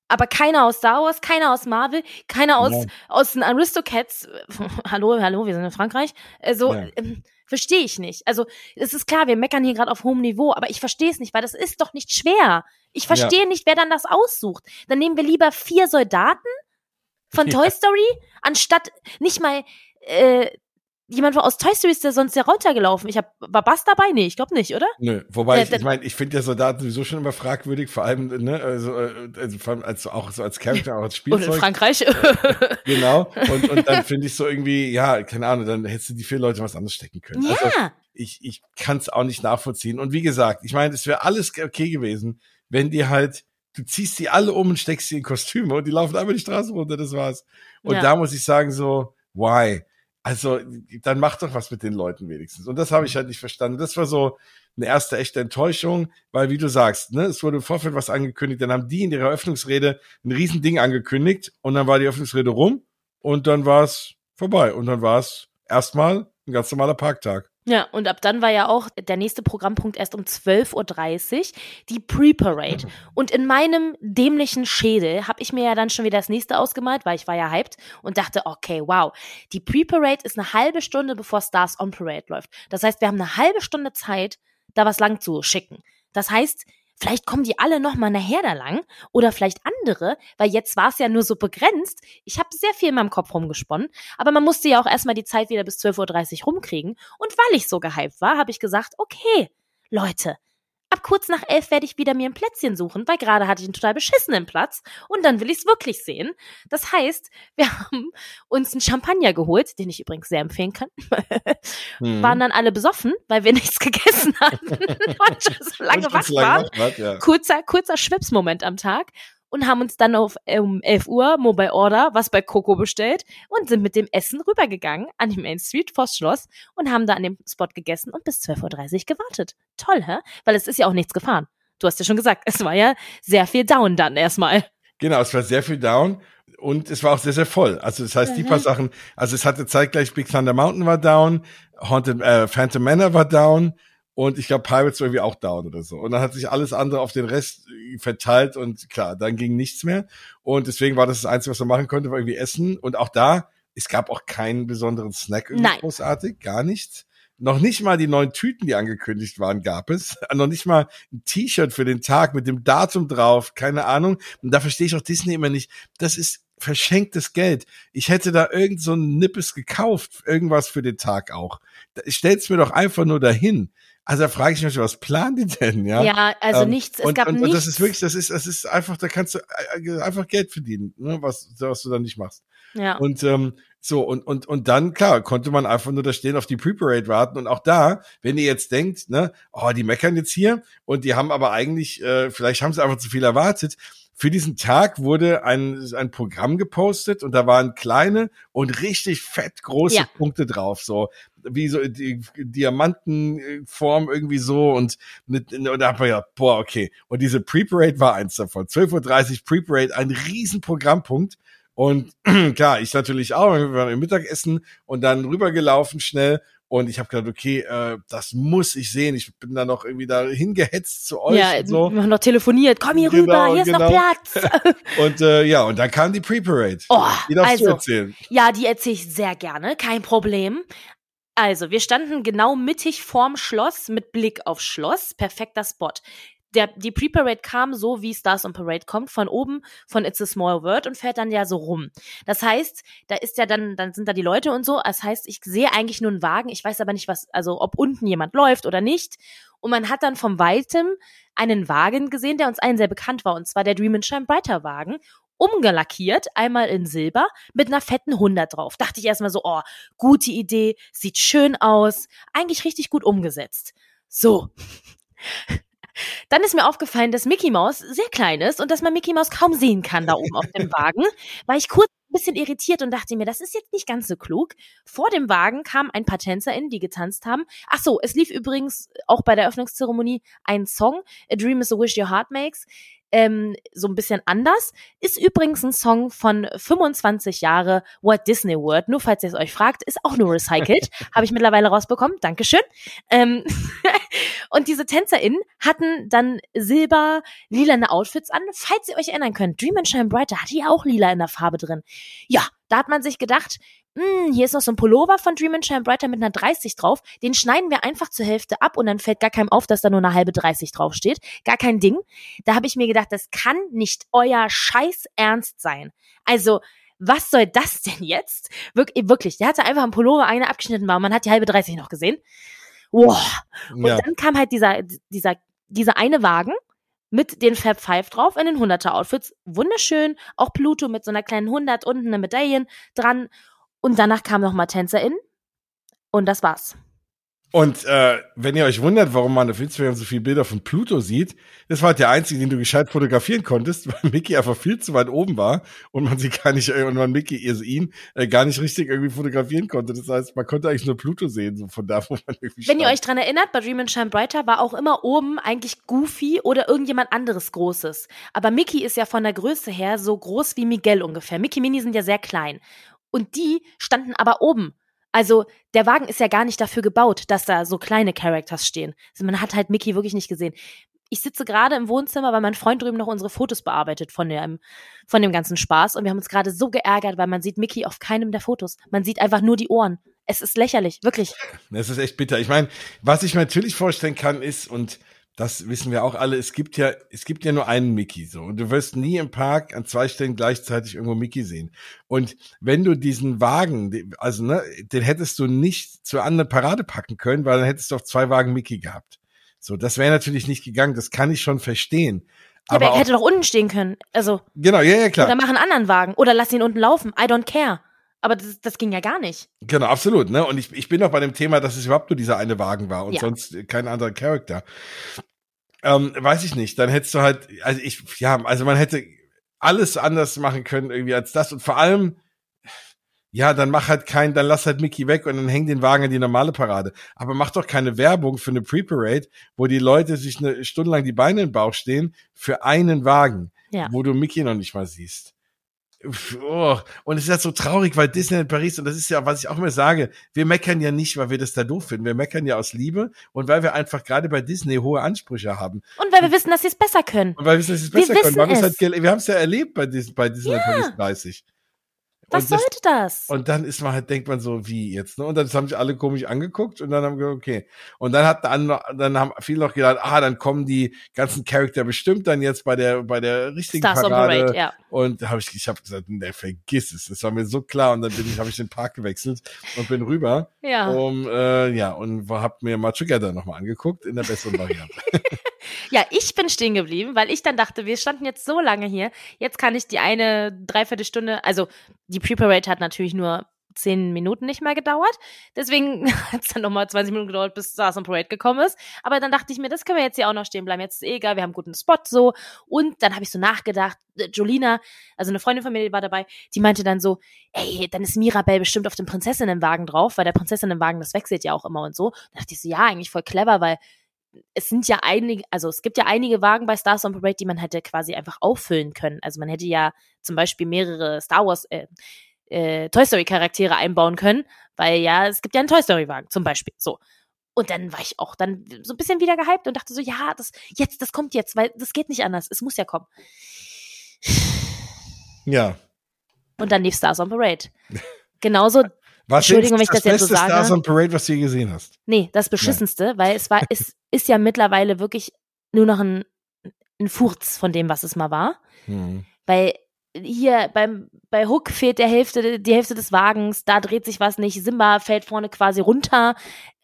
Aber keiner aus Star Wars, keiner aus Marvel, keiner aus, Ja. aus den Aristocats. hallo, hallo, wir sind in Frankreich. Also, Ja. ähm, verstehe ich nicht. Also, es ist klar, wir meckern hier gerade auf hohem Niveau, aber ich verstehe es nicht, weil das ist doch nicht schwer. Ich verstehe ja. nicht, wer dann das aussucht. Dann nehmen wir lieber vier Soldaten von Toy Story, anstatt nicht mal äh, jemand aus Toy Story ist der sonst ja runtergelaufen. Ich hab, war Bass dabei? Nee, ich glaube nicht, oder? Nö, wobei äh, ich, ich meine, ich finde ja Soldaten sowieso schon immer fragwürdig, vor allem, ne, also, äh, also vor allem als, auch so als Charakter, auch als Spielzeug. Und in Frankreich. genau. Und, und dann finde ich so irgendwie, ja, keine Ahnung, dann hättest du die vier Leute was anderes stecken können. Ja. Also, ich, ich kann es auch nicht nachvollziehen. Und wie gesagt, ich meine, es wäre alles okay gewesen, wenn die halt, du ziehst die alle um und steckst sie in Kostüme und die laufen einfach die Straße runter, das war's. Und ja. da muss ich sagen so, why? Also, dann mach doch was mit den Leuten wenigstens. Und das habe ich halt nicht verstanden. Das war so eine erste echte Enttäuschung, weil wie du sagst, ne, es wurde im Vorfeld was angekündigt, dann haben die in ihrer Öffnungsrede ein Riesending angekündigt und dann war die Öffnungsrede rum und dann war es vorbei und dann war es erstmal ein ganz normaler Parktag. Ja, und ab dann war ja auch der nächste Programmpunkt erst um 12.30 Uhr, die Pre-Parade. Und in meinem dämlichen Schädel habe ich mir ja dann schon wieder das nächste ausgemalt, weil ich war ja hyped und dachte, okay, wow, die Pre-Parade ist eine halbe Stunde, bevor Stars on Parade läuft. Das heißt, wir haben eine halbe Stunde Zeit, da was lang zu schicken. Das heißt, Vielleicht kommen die alle noch mal nachher da lang oder vielleicht andere, weil jetzt war es ja nur so begrenzt. Ich habe sehr viel in meinem Kopf rumgesponnen, aber man musste ja auch erstmal die Zeit wieder bis 12.30 Uhr rumkriegen. Und weil ich so gehypt war, habe ich gesagt, okay, Leute, Ab kurz nach elf werde ich wieder mir ein Plätzchen suchen, weil gerade hatte ich einen total beschissenen Platz und dann will ich es wirklich sehen. Das heißt, wir haben uns einen Champagner geholt, den ich übrigens sehr empfehlen kann. mhm. Waren dann alle besoffen, weil wir nichts gegessen hatten und so lange wach waren. Kurzer, kurzer Schwipsmoment am Tag und haben uns dann auf um 11 Uhr Mobile Order was bei Coco bestellt und sind mit dem Essen rübergegangen an die Main Street Forstschloss und haben da an dem Spot gegessen und bis 12.30 Uhr gewartet. Toll, hä? Weil es ist ja auch nichts gefahren. Du hast ja schon gesagt, es war ja sehr viel down dann erstmal. Genau, es war sehr viel down und es war auch sehr, sehr voll. Also das heißt, mhm. die paar Sachen, also es hatte zeitgleich Big Thunder Mountain war down, Haunted äh, Phantom Manor war down, und ich glaube, Pirates war irgendwie auch down oder so. Und dann hat sich alles andere auf den Rest verteilt und klar, dann ging nichts mehr. Und deswegen war das das Einzige, was man machen konnte, war irgendwie Essen. Und auch da, es gab auch keinen besonderen Snack irgendwie Nein. großartig, gar nichts. Noch nicht mal die neuen Tüten, die angekündigt waren, gab es. Noch nicht mal ein T-Shirt für den Tag mit dem Datum drauf, keine Ahnung. Und da verstehe ich auch Disney immer nicht. Das ist verschenktes Geld. Ich hätte da irgend so ein Nippes gekauft, irgendwas für den Tag auch. Stell's mir doch einfach nur dahin. Also da frage ich mich, was planen die denn, ja? Ja, also ähm, nichts, es und, gab und, nichts. Und das ist wirklich, das ist, das ist einfach, da kannst du äh, einfach Geld verdienen, ne, was, was du dann nicht machst. Ja. Und ähm, so, und, und, und dann, klar, konnte man einfach nur da stehen auf die Pre-Parade warten. Und auch da, wenn ihr jetzt denkt, ne, oh, die meckern jetzt hier und die haben aber eigentlich, äh, vielleicht haben sie einfach zu viel erwartet, für diesen Tag wurde ein, ein Programm gepostet und da waren kleine und richtig fett große ja. Punkte drauf, so wie so die Diamantenform irgendwie so und, mit, und da haben wir ja, boah, okay. Und diese Pre-Parade war eins davon. 12.30 Uhr Pre-Parade, ein riesen Programmpunkt. Und klar, ich natürlich auch, wir waren im Mittagessen und dann rübergelaufen schnell und ich habe gedacht, okay, äh, das muss ich sehen. Ich bin da noch irgendwie da hingehetzt zu euch. Ja, und so. wir haben noch telefoniert. Komm hier genau, rüber, hier genau. ist noch genau. Platz. und äh, ja, und dann kam die Pre-Parade. Oh, die darfst also, du erzählen. Ja, die erzähle ich sehr gerne, kein Problem. Also, wir standen genau mittig vorm Schloss mit Blick aufs Schloss. Perfekter Spot der, die Pre-Parade kam so, wie Stars on Parade kommt, von oben von It's a Small World und fährt dann ja so rum. Das heißt, da ist ja dann, dann sind da die Leute und so. Das heißt, ich sehe eigentlich nur einen Wagen. Ich weiß aber nicht, was, also ob unten jemand läuft oder nicht. Und man hat dann vom Weitem einen Wagen gesehen, der uns allen sehr bekannt war, und zwar der Dream and Shine Brighter Wagen umgelackiert, einmal in Silber, mit einer fetten 100 drauf. Dachte ich erstmal so, oh, gute Idee, sieht schön aus, eigentlich richtig gut umgesetzt. So. Dann ist mir aufgefallen, dass Mickey Mouse sehr klein ist und dass man Mickey Mouse kaum sehen kann da oben auf dem Wagen. War ich kurz ein bisschen irritiert und dachte mir, das ist jetzt nicht ganz so klug. Vor dem Wagen kamen ein paar TänzerInnen, die getanzt haben. Ach so, es lief übrigens auch bei der Eröffnungszeremonie ein Song, A Dream is a Wish Your Heart Makes ähm, so ein bisschen anders. Ist übrigens ein Song von 25 Jahre Walt Disney World. Nur falls ihr es euch fragt, ist auch nur recycelt. Habe ich mittlerweile rausbekommen. Dankeschön. Ähm und diese TänzerInnen hatten dann silber, lilane Outfits an. Falls ihr euch erinnern könnt, Dream and Shine Brighter hatte ja auch lila in der Farbe drin. Ja, da hat man sich gedacht, hm, hier ist noch so ein Pullover von Dream and Shine Brighter mit einer 30 drauf, den schneiden wir einfach zur Hälfte ab und dann fällt gar keinem auf, dass da nur eine halbe 30 draufsteht. Gar kein Ding. Da habe ich mir gedacht, das kann nicht euer Scheiß Ernst sein. Also, was soll das denn jetzt? Wir wirklich, der hatte einfach ein Pullover, eine abgeschnitten war und man hat die halbe 30 noch gesehen. Wow. Und Ja. dann kam halt dieser, dieser, dieser eine Wagen mit den Fab Five drauf in den 100er Outfits. Wunderschön. Auch Pluto mit so einer kleinen 100 unten eine Medaille dran. Und danach kam noch mal TänzerInnen. Und das war's. Und äh, wenn ihr euch wundert, warum man auf Instagram so viele Bilder von Pluto sieht, das war halt der einzige, den du gescheit fotografieren konntest, weil Mickey einfach viel zu weit oben war und man sie gar nicht, äh, und man Mickey, also ihn, äh, gar nicht richtig irgendwie fotografieren konnte. Das heißt, man konnte eigentlich nur Pluto sehen, so von da, wo man irgendwie Wenn ihr stand. euch dran erinnert, bei Dream and Shine Brighter war auch immer oben eigentlich Goofy oder irgendjemand anderes Großes. Aber Mickey ist ja von der Größe her so groß wie Miguel ungefähr. Mickey Mini sind ja sehr klein. Und die standen aber oben. Also der Wagen ist ja gar nicht dafür gebaut, dass da so kleine Characters stehen. Also man hat halt Mickey wirklich nicht gesehen. Ich sitze gerade im Wohnzimmer, weil mein Freund drüben noch unsere Fotos bearbeitet von dem, von dem ganzen Spaß. Und wir haben uns gerade so geärgert, weil man sieht Mickey auf keinem der Fotos. Man sieht einfach nur die Ohren. Es ist lächerlich, wirklich. Das ist echt bitter. Ich meine, was ich mir natürlich vorstellen kann, ist, und das wissen wir auch alle, es gibt ja, es gibt ja nur einen Mickey so. Und du wirst nie im Park an zwei Stellen gleichzeitig irgendwo Mickey sehen. Und wenn du diesen Wagen, also ne, den hättest du nicht zur anderen Parade packen können, weil dann hättest du auf zwei Wagen Mickey gehabt. So, das wäre natürlich nicht gegangen, das kann ich schon verstehen. Ja, aber Aber er hätte doch unten stehen können. Also, genau, ja, ja, klar. oder mach einen anderen Wagen. Oder lass ihn unten laufen. I don't care. Aber das, das ging ja gar nicht. Genau, absolut. Ne? Und ich, ich bin auch bei dem Thema, dass es überhaupt nur dieser eine Wagen war und Ja. sonst kein anderer Charakter. Ähm, weiß ich nicht. Dann hättest du halt, also ich, ja, also man hätte alles anders machen können irgendwie als das und vor allem, ja, dann mach halt kein, dann lass halt Mickey weg und dann häng den Wagen in die normale Parade. Aber mach doch keine Werbung für eine Pre-Parade, wo die Leute sich eine Stunde lang die Beine im Bauch stehen für einen Wagen, Ja. wo du Mickey noch nicht mal siehst. Oh, und es ist halt so traurig, weil Disney in Paris, und das ist ja, was ich auch immer sage, wir meckern ja nicht, weil wir das da doof finden. Wir meckern ja aus Liebe und weil wir einfach gerade bei Disney hohe Ansprüche haben. Und weil wir wissen, dass sie es besser können. Und weil wir es Wir besser können, weil wir es wissen halt, es. wir haben es ja erlebt bei, Dis bei Disney in Paris 30. Was Und sollte das? und dann ist man halt, denkt man so, wie jetzt, ne? Und dann haben sich alle komisch angeguckt und dann haben wir, okay. Und dann hat dann, dann haben viele noch gedacht, ah, dann kommen die ganzen Charakter bestimmt dann jetzt bei der, bei der richtigen Stars Parade. Parade, ja. Und da habe ich, ich habe gesagt, ne, vergiss es. Das war mir so klar. Und dann bin ich, habe ich den Park gewechselt und bin rüber. Ja. Um, äh, ja, und habe mir mal Together nochmal angeguckt in der besseren Variante. Ja, ich bin stehen geblieben, weil ich dann dachte, wir standen jetzt so lange hier. Jetzt kann ich die eine Dreiviertelstunde, also die Pre-Parade hat natürlich nur zehn Minuten nicht mehr gedauert. Deswegen hat es dann nochmal 20 Minuten gedauert, bis Stars on Parade gekommen ist. Aber dann dachte ich mir, das können wir jetzt hier auch noch stehen bleiben. Jetzt ist eh egal, wir haben einen guten Spot so. Und dann habe ich so nachgedacht, äh, Jolina, also eine Freundin von mir, die war dabei, die meinte dann so, ey, dann ist Mirabelle bestimmt auf dem Prinzessinnenwagen drauf, weil der Prinzessinnenwagen, das wechselt ja auch immer und so. Da dachte ich so, ja, eigentlich voll clever, weil es sind ja einige, also es gibt ja einige Wagen bei Stars on Parade, die man hätte quasi einfach auffüllen können. Also man hätte ja zum Beispiel mehrere Star Wars, äh, äh, Toy Story Charaktere einbauen können, weil ja, es gibt ja einen Toy Story Wagen zum Beispiel. So. Und dann war ich auch dann so ein bisschen wieder gehypt und dachte so, ja, das jetzt, das kommt jetzt, weil das geht nicht anders. Es muss ja kommen. ja. Und dann lief Stars on Parade. Genauso, Was Entschuldigung, ist wenn ich das jetzt so beste sage. Stars on Parade, was du je gesehen hast? nee, das Beschissenste, weil es war, es ist ja mittlerweile wirklich nur noch ein, ein Furz von dem, was es mal war. Hm. Weil hier beim, bei Hook fehlt der Hälfte, die Hälfte des Wagens, da dreht sich was nicht, Simba fällt vorne quasi runter.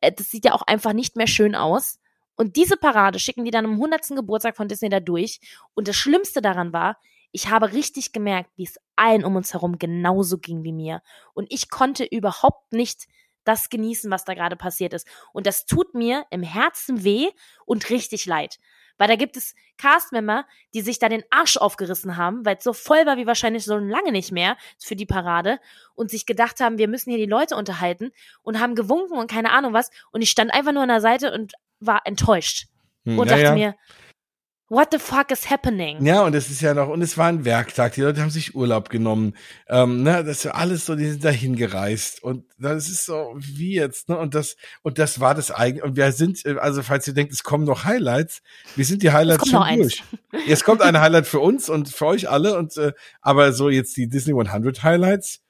Äh, Das sieht ja auch einfach nicht mehr schön aus. Und diese Parade schicken die dann am 100. Geburtstag von Disney da durch. Und das Schlimmste daran war, ich habe richtig gemerkt, wie es allen um uns herum genauso ging wie mir. Und ich konnte überhaupt nicht das genießen, was da gerade passiert ist. Und das tut mir im Herzen weh und richtig leid. Weil da gibt es Castmember, die sich da den Arsch aufgerissen haben, weil es so voll war wie wahrscheinlich so lange nicht mehr für die Parade und sich gedacht haben, wir müssen hier die Leute unterhalten und haben gewunken und keine Ahnung was. Und ich stand einfach nur an der Seite und war enttäuscht Hm, und ja, dachte ja. mir, what the fuck is happening? Ja, und es ist ja noch, und es war ein Werktag, die Leute haben sich Urlaub genommen, ähm, ne, das ist alles so, die sind dahin gereist und das ist so, wie jetzt, ne, und das, und das war das eigentlich, und wir sind, also falls ihr denkt, es kommen noch Highlights, wir sind die Highlights schon noch eins. durch. Es kommt ein Highlight für uns und für euch alle und, äh, aber so jetzt die Disney 100 Highlights,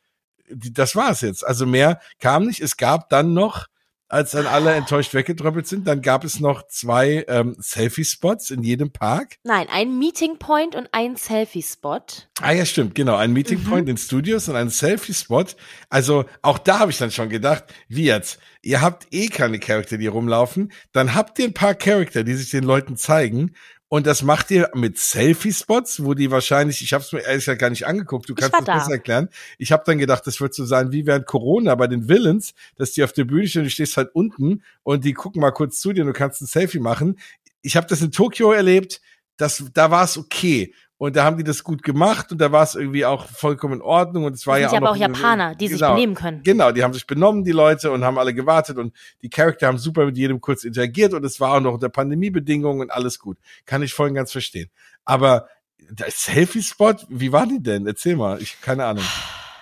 die, das war's jetzt. Also mehr kam nicht. Es gab dann noch als dann alle enttäuscht weggedröppelt sind. Dann gab es noch zwei ähm, Selfie-Spots in jedem Park. Nein, ein Meeting Point und ein Selfie-Spot. Ah ja, stimmt, genau. Ein Meeting mhm. Point in Studios und ein Selfie-Spot. Also auch da habe ich dann schon gedacht, wie jetzt? Ihr habt eh keine Charakter, die rumlaufen. Dann habt ihr ein paar Charakter, die sich den Leuten zeigen. Und das macht ihr mit Selfie-Spots, wo die wahrscheinlich, ich habe es mir ehrlich gesagt gar nicht angeguckt, du kannst es besser erklären. Ich habe dann gedacht, das wird so sein wie während Corona bei den Villains, dass die auf der Bühne stehen, du stehst halt unten und die gucken mal kurz zu dir und du kannst ein Selfie machen. Ich habe das in Tokio erlebt, das, da war es okay. Und da haben die das gut gemacht und da war es irgendwie auch vollkommen in Ordnung und es war das ja sind auch, aber auch Japaner, die genau, sich benehmen können. Genau, die haben sich benommen, die Leute und haben alle gewartet und die Charakter haben super mit jedem kurz interagiert und es war auch noch unter Pandemiebedingungen und alles gut. Kann ich voll und ganz verstehen. Aber der Selfie-Spot, wie war die denn? Erzähl mal, ich keine Ahnung.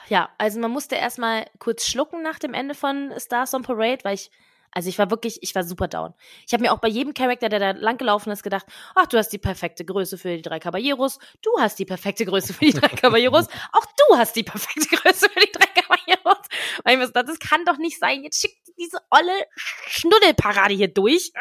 Ja, also man musste erstmal kurz schlucken nach dem Ende von Stars on Parade, weil ich also ich war wirklich, ich war super down. Ich habe mir auch bei jedem Charakter, der da langgelaufen ist, gedacht, ach, du hast die perfekte Größe für die drei Caballeros, du hast die perfekte Größe für die drei Caballeros, auch du hast die perfekte Größe für die drei Caballeros. Weil ich mir so dachte, das kann doch nicht sein, jetzt schickt diese olle Schnuddelparade hier durch.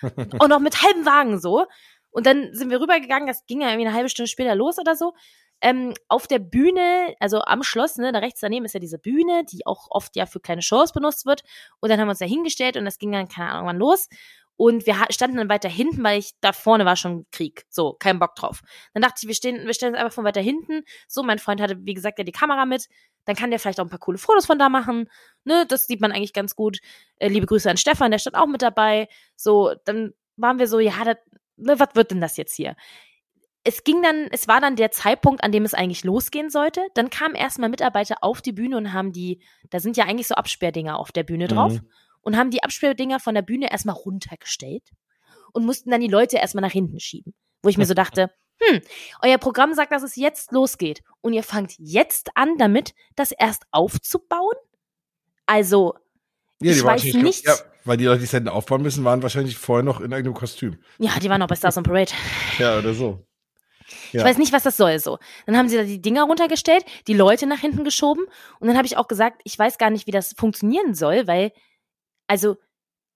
Und noch mit halbem Wagen so. Und dann sind wir rübergegangen, das ging ja irgendwie eine halbe Stunde später los oder so ähm, auf der Bühne, also am Schloss, ne, da rechts daneben ist ja diese Bühne, die auch oft ja für kleine Shows benutzt wird. Und dann haben wir uns da hingestellt und das ging dann, keine Ahnung, wann los. Und wir standen dann weiter hinten, weil ich da vorne war schon Krieg. So, kein Bock drauf. Dann dachte ich, wir stehen, wir stellen uns einfach von weiter hinten. So, mein Freund hatte, wie gesagt, ja die Kamera mit. Dann kann der vielleicht auch ein paar coole Fotos von da machen. Ne, das sieht man eigentlich ganz gut. Äh, liebe Grüße an Stefan, der stand auch mit dabei. So, dann waren wir so, ja, das, ne, was wird denn das jetzt hier? Es ging dann, es war dann der Zeitpunkt, an dem es eigentlich losgehen sollte. Dann kamen erstmal Mitarbeiter auf die Bühne und haben die, da sind ja eigentlich so Absperrdinger auf der Bühne drauf, mhm. und haben die Absperrdinger von der Bühne erstmal runtergestellt und mussten dann die Leute erstmal nach hinten schieben. Wo ich mir so dachte, hm, euer Programm sagt, dass es jetzt losgeht. Und ihr fangt jetzt an damit, das erst aufzubauen? Also, ja, ich weiß nicht. Ja, weil die Leute, die es hätten aufbauen müssen, waren wahrscheinlich vorher noch in irgendeinem Kostüm. Ja, die waren noch bei Stars on Parade. ja, oder so. Ja. Ich weiß nicht, was das soll so. Dann haben sie da die Dinger runtergestellt, die Leute nach hinten geschoben und dann habe ich auch gesagt, ich weiß gar nicht, wie das funktionieren soll, weil also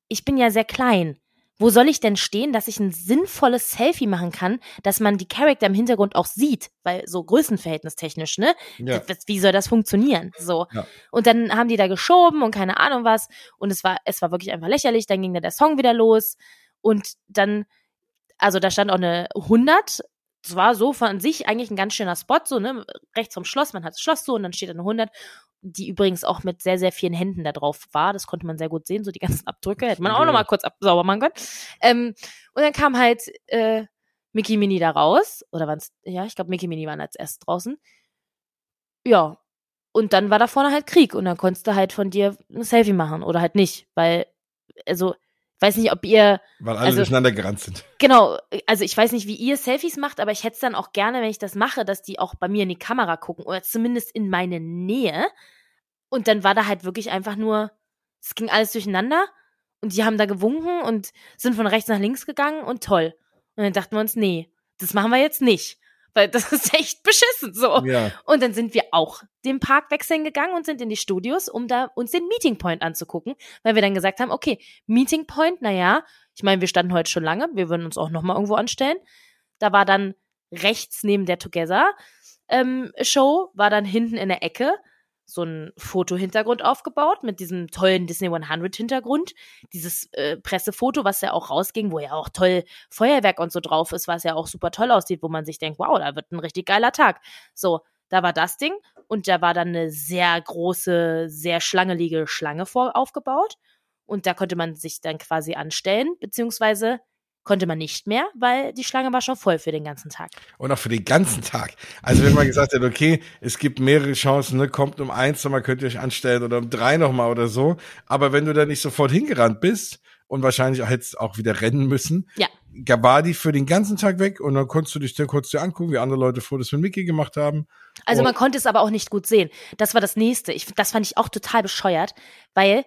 ich bin ja sehr klein. Wo soll ich denn stehen, dass ich ein sinnvolles Selfie machen kann, dass man die Charakter im Hintergrund auch sieht, weil so größenverhältnistechnisch, ne? Ja. Wie soll das funktionieren? So. Ja. Und dann haben die da geschoben und keine Ahnung was und es war es war wirklich einfach lächerlich, dann ging da der Song wieder los und dann also da stand auch eine 100 es war so von sich eigentlich ein ganz schöner Spot, so, ne, rechts vom Schloss, man hat das Schloss so und dann steht da eine 100, die übrigens auch mit sehr, sehr vielen Händen da drauf war. Das konnte man sehr gut sehen, so die ganzen Abdrücke, hätte man auch nochmal kurz ab sauber machen können. Ähm, und dann kam halt äh, Mickey Mini da raus, oder waren's, ja, ich glaube Mickey Mini waren als erst draußen. Ja, und dann war da vorne halt Krieg und dann konntest du halt von dir ein Selfie machen oder halt nicht, weil, also, weiß nicht, ob ihr. Weil alle also, durcheinander gerannt sind. Genau, also ich weiß nicht, wie ihr Selfies macht, aber ich hätte es dann auch gerne, wenn ich das mache, dass die auch bei mir in die Kamera gucken oder zumindest in meine Nähe. Und dann war da halt wirklich einfach nur, es ging alles durcheinander und die haben da gewunken und sind von rechts nach links gegangen und toll. Und dann dachten wir uns, nee, das machen wir jetzt nicht weil das ist echt beschissen so. Ja. Und dann sind wir auch den Park wechseln gegangen und sind in die Studios, um da uns den Meeting Point anzugucken, weil wir dann gesagt haben, okay, Meeting Point, naja, ich meine, wir standen heute schon lange, wir würden uns auch nochmal irgendwo anstellen. Da war dann rechts neben der Together ähm, Show, war dann hinten in der Ecke so ein Fotohintergrund aufgebaut mit diesem tollen Disney 100 Hintergrund. Dieses äh, Pressefoto, was ja auch rausging, wo ja auch toll Feuerwerk und so drauf ist, was ja auch super toll aussieht, wo man sich denkt, wow, da wird ein richtig geiler Tag. So, da war das Ding und da war dann eine sehr große, sehr schlangelige Schlange vor aufgebaut. Und da konnte man sich dann quasi anstellen, beziehungsweise konnte man nicht mehr, weil die Schlange war schon voll für den ganzen Tag. Und auch für den ganzen Tag. Also wenn man gesagt hat, okay, es gibt mehrere Chancen, ne, kommt um eins nochmal, könnt ihr euch anstellen oder um drei nochmal oder so. Aber wenn du da nicht sofort hingerannt bist und wahrscheinlich hättest auch wieder rennen müssen, ja. war die für den ganzen Tag weg und dann konntest du dich dann kurz dir angucken, wie andere Leute Fotos mit Mickey gemacht haben. Also man konnte es aber auch nicht gut sehen. Das war das nächste. Ich, das fand ich auch total bescheuert, weil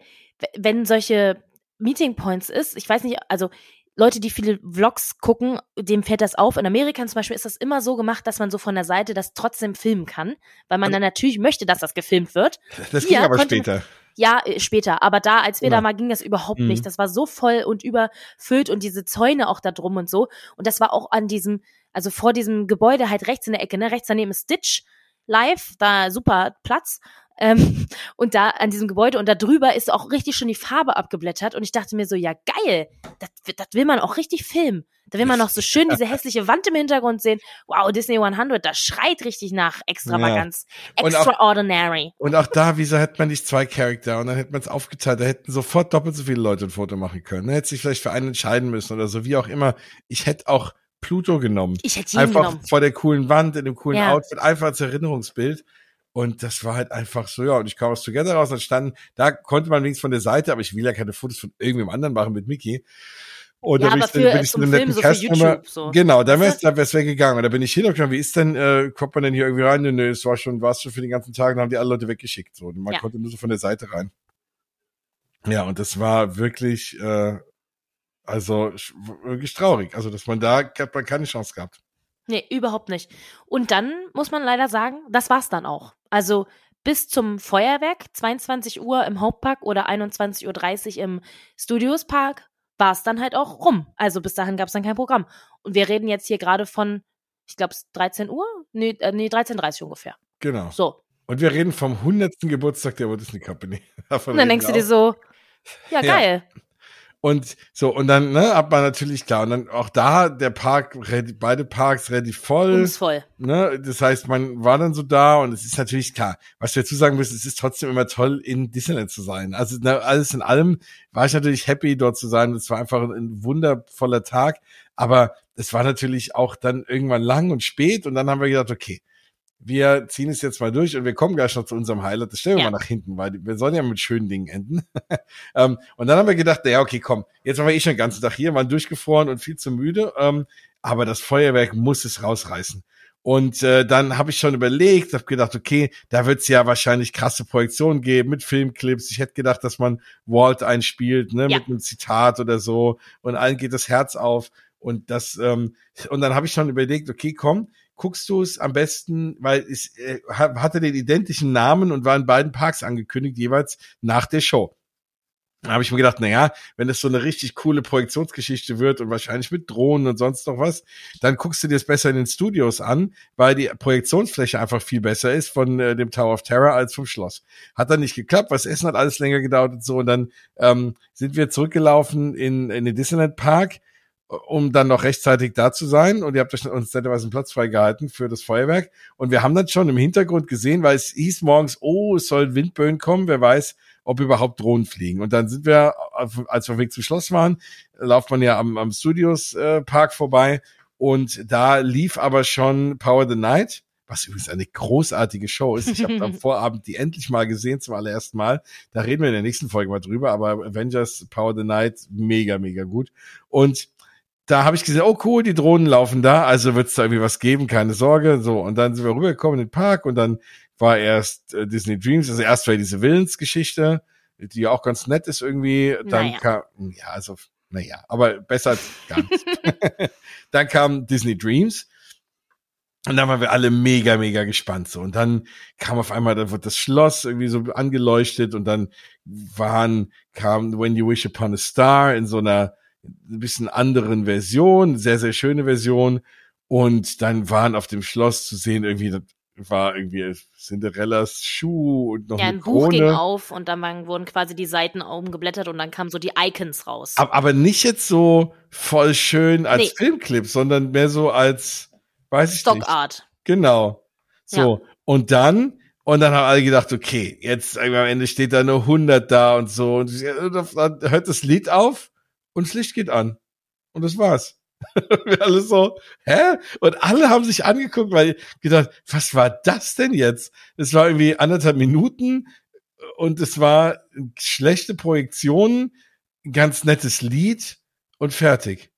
wenn solche Meeting Points ist, ich weiß nicht, also Leute, die viele Vlogs gucken, dem fällt das auf. In Amerika zum Beispiel ist das immer so gemacht, dass man so von der Seite das trotzdem filmen kann, weil man dann natürlich möchte, dass das gefilmt wird. Das Hier ging aber später. Ja, äh, später. Aber da, als wir Ja. da mal gingen, das überhaupt Mhm. nicht. Das war so voll und überfüllt und diese Zäune auch da drum und so. Und das war auch an diesem, also vor diesem Gebäude halt rechts in der Ecke, ne? Rechts daneben ist Stitch Live, da super Platz. Ähm, und da an diesem Gebäude und da drüber ist auch richtig schon die Farbe abgeblättert. Und ich dachte mir so, ja geil, das, das will man auch richtig filmen. Da will man noch so schön diese hässliche Wand im Hintergrund sehen. Wow, Disney 100, das schreit richtig nach Extravaganz. Und auch- Extraordinary. Und auch da, wieso hätte man nicht zwei Charakter und dann hätte man es aufgeteilt, da hätten sofort doppelt so viele Leute ein Foto machen können. Da hätte sich vielleicht für einen entscheiden müssen oder so, wie auch immer. Ich hätte auch Pluto genommen. Ich hätte jeden Einfach genommen. vor der coolen Wand, in dem coolen Ja. Outfit, einfach als Erinnerungsbild. Und das war halt einfach so, ja, und ich kam aus Together raus und standen, da konnte man links von der Seite, aber ich will ja keine Fotos von irgendwem anderen machen mit Mickey. Und Ja, da bin ich, dann- für- bin ich zum in einem Film, netten so für YouTube, so. Genau, da es da wär's weggegangen. Und da bin ich hin und gesagt, wie ist denn, äh, kommt man denn hier irgendwie rein? Nö, nö, es war schon, war schon für den ganzen Tag, dann haben die alle Leute weggeschickt. So. Und man Ja. konnte nur so von der Seite rein. Ja, und das war wirklich, äh, also wirklich traurig. Also, dass man da hat man keine Chance gehabt. Nee, überhaupt nicht. Und dann muss man leider sagen, das war's dann auch. Also bis zum Feuerwerk, 22 Uhr im Hauptpark oder 21.30 Uhr im Studios Park, war es dann halt auch rum. Also bis dahin gab's dann kein Programm. Und wir reden jetzt hier gerade von, ich glaube, 13 Uhr? Nee, äh, nee 13.30 Uhr ungefähr. Genau. So. Und wir reden vom 100. Geburtstag der Walt Disney Company. Davon Und dann denkst du dir so, ja, Ja. Und so, und dann, ne, hat man natürlich klar. Und dann auch da, der Park, beide Parks relativ voll. Uns voll. Ne? Das heißt, man war dann so da und es ist natürlich klar, was wir dazu sagen müssen, es ist trotzdem immer toll, in Disneyland zu sein. Also ne, alles in allem war ich natürlich happy, dort zu sein. Es war einfach ein wundervoller Tag, aber es war natürlich auch dann irgendwann lang und spät und dann haben wir gedacht, okay, wir ziehen es jetzt mal durch und wir kommen gleich noch zu unserem Highlight. Das stellen wir Ja. mal nach hinten, weil wir sollen ja mit schönen Dingen enden. ähm, und dann haben wir gedacht, ja, okay, komm, jetzt waren wir eh schon den ganzen Tag hier, waren durchgefroren und viel zu müde. Ähm, aber das Feuerwerk muss es rausreißen. Und äh, dann habe ich schon überlegt, habe gedacht, okay, da wird es ja wahrscheinlich krasse Projektionen geben mit Filmclips. Ich hätte gedacht, dass man Walt einspielt, ne, Ja. mit einem Zitat oder so. Und allen geht das Herz auf. Und das, ähm, und dann habe ich schon überlegt, okay, komm, guckst du es am besten, weil es äh, ha- hatte den identischen Namen und war in beiden Parks angekündigt, jeweils nach der Show. Da habe ich mir gedacht, na ja, wenn es so eine richtig coole Projektionsgeschichte wird und wahrscheinlich mit Drohnen und sonst noch was, dann guckst du dir das besser in den Studios an, weil die Projektionsfläche einfach viel besser ist von äh, dem Tower of Terror als vom Schloss. Hat dann nicht geklappt, was Essen hat alles länger gedauert und so. Und dann ähm, sind wir zurückgelaufen in, in den Disneyland Park, um dann noch rechtzeitig da zu sein. Und ihr habt euch uns netterweise einen Platz freigehalten für das Feuerwerk. Und wir haben dann schon im Hintergrund gesehen, weil es hieß morgens, oh, es soll Windböen kommen, wer weiß, ob überhaupt Drohnen fliegen. Und dann sind wir, als wir Weg zum Schloss waren, lauft man ja am, am Studios äh, Park vorbei. Und da lief aber schon Power the Night, was übrigens eine großartige Show ist. Ich habe am Vorabend die endlich mal gesehen zum allerersten Mal. Da reden wir in der nächsten Folge mal drüber. Aber Avengers Power the Night, mega, mega gut. Und da habe ich gesehen, oh cool, die Drohnen laufen da, also wird es da irgendwie was geben, keine Sorge. So, und dann sind wir rübergekommen in den Park und dann war erst äh, Disney Dreams, also erst war diese Willensgeschichte, die ja auch ganz nett ist irgendwie. Dann Naja. kam, ja, also, naja, aber besser als gar nichts. dann kam Disney Dreams. Und dann waren wir alle mega, mega gespannt so. Und dann kam auf einmal, da wird das Schloss irgendwie so angeleuchtet und dann waren, kam When You Wish Upon a Star in so einer ein bisschen anderen Version, sehr, sehr schöne Version. Und dann waren auf dem Schloss zu sehen, irgendwie, das war irgendwie Cinderellas Schuh und noch Ja, eine ein Buch ging auf und dann wurden quasi die Seiten umgeblättert und dann kamen so die Icons raus. Ab- Aber nicht jetzt so voll schön als Nee. Filmclip, sondern mehr so als, weiß ich nicht. Stockart. Genau. So. Und dann, und dann haben alle gedacht, okay, jetzt am Ende steht da eine 100 da und so. Und dann hört das Lied auf und das Licht geht an. Und das war's. Wir alle so, hä? Und alle haben sich angeguckt, weil gedacht, was war das denn jetzt? Es war irgendwie anderthalb Minuten und es war schlechte Projektionen, ganz nettes Lied und fertig.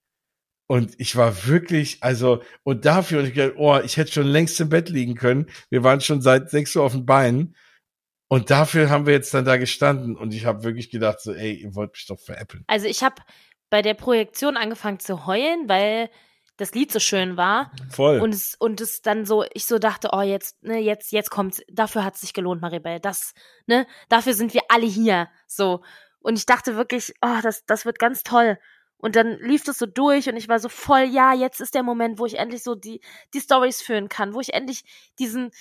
Und ich war wirklich, also, und dafür, und ich gedacht, oh, ich hätte schon längst im Bett liegen können. Wir waren schon seit sechs Uhr auf den Beinen. Und dafür haben wir jetzt dann da gestanden. Und ich habe wirklich gedacht, so, ey, ihr wollt mich doch veräppeln. Also ich habe bei der Projektion angefangen zu heulen, weil das Lied so schön war. Voll. Und es, und es dann so, ich so dachte, oh, jetzt, ne, jetzt, jetzt kommt's. Dafür hat es sich gelohnt, Maribel. Das, ne, dafür sind wir alle hier. So. Und ich dachte wirklich, oh, das, das wird ganz toll. Und dann lief das so durch und ich war so voll, ja, jetzt ist der Moment, wo ich endlich so die, die Stories führen kann, wo ich endlich diesen,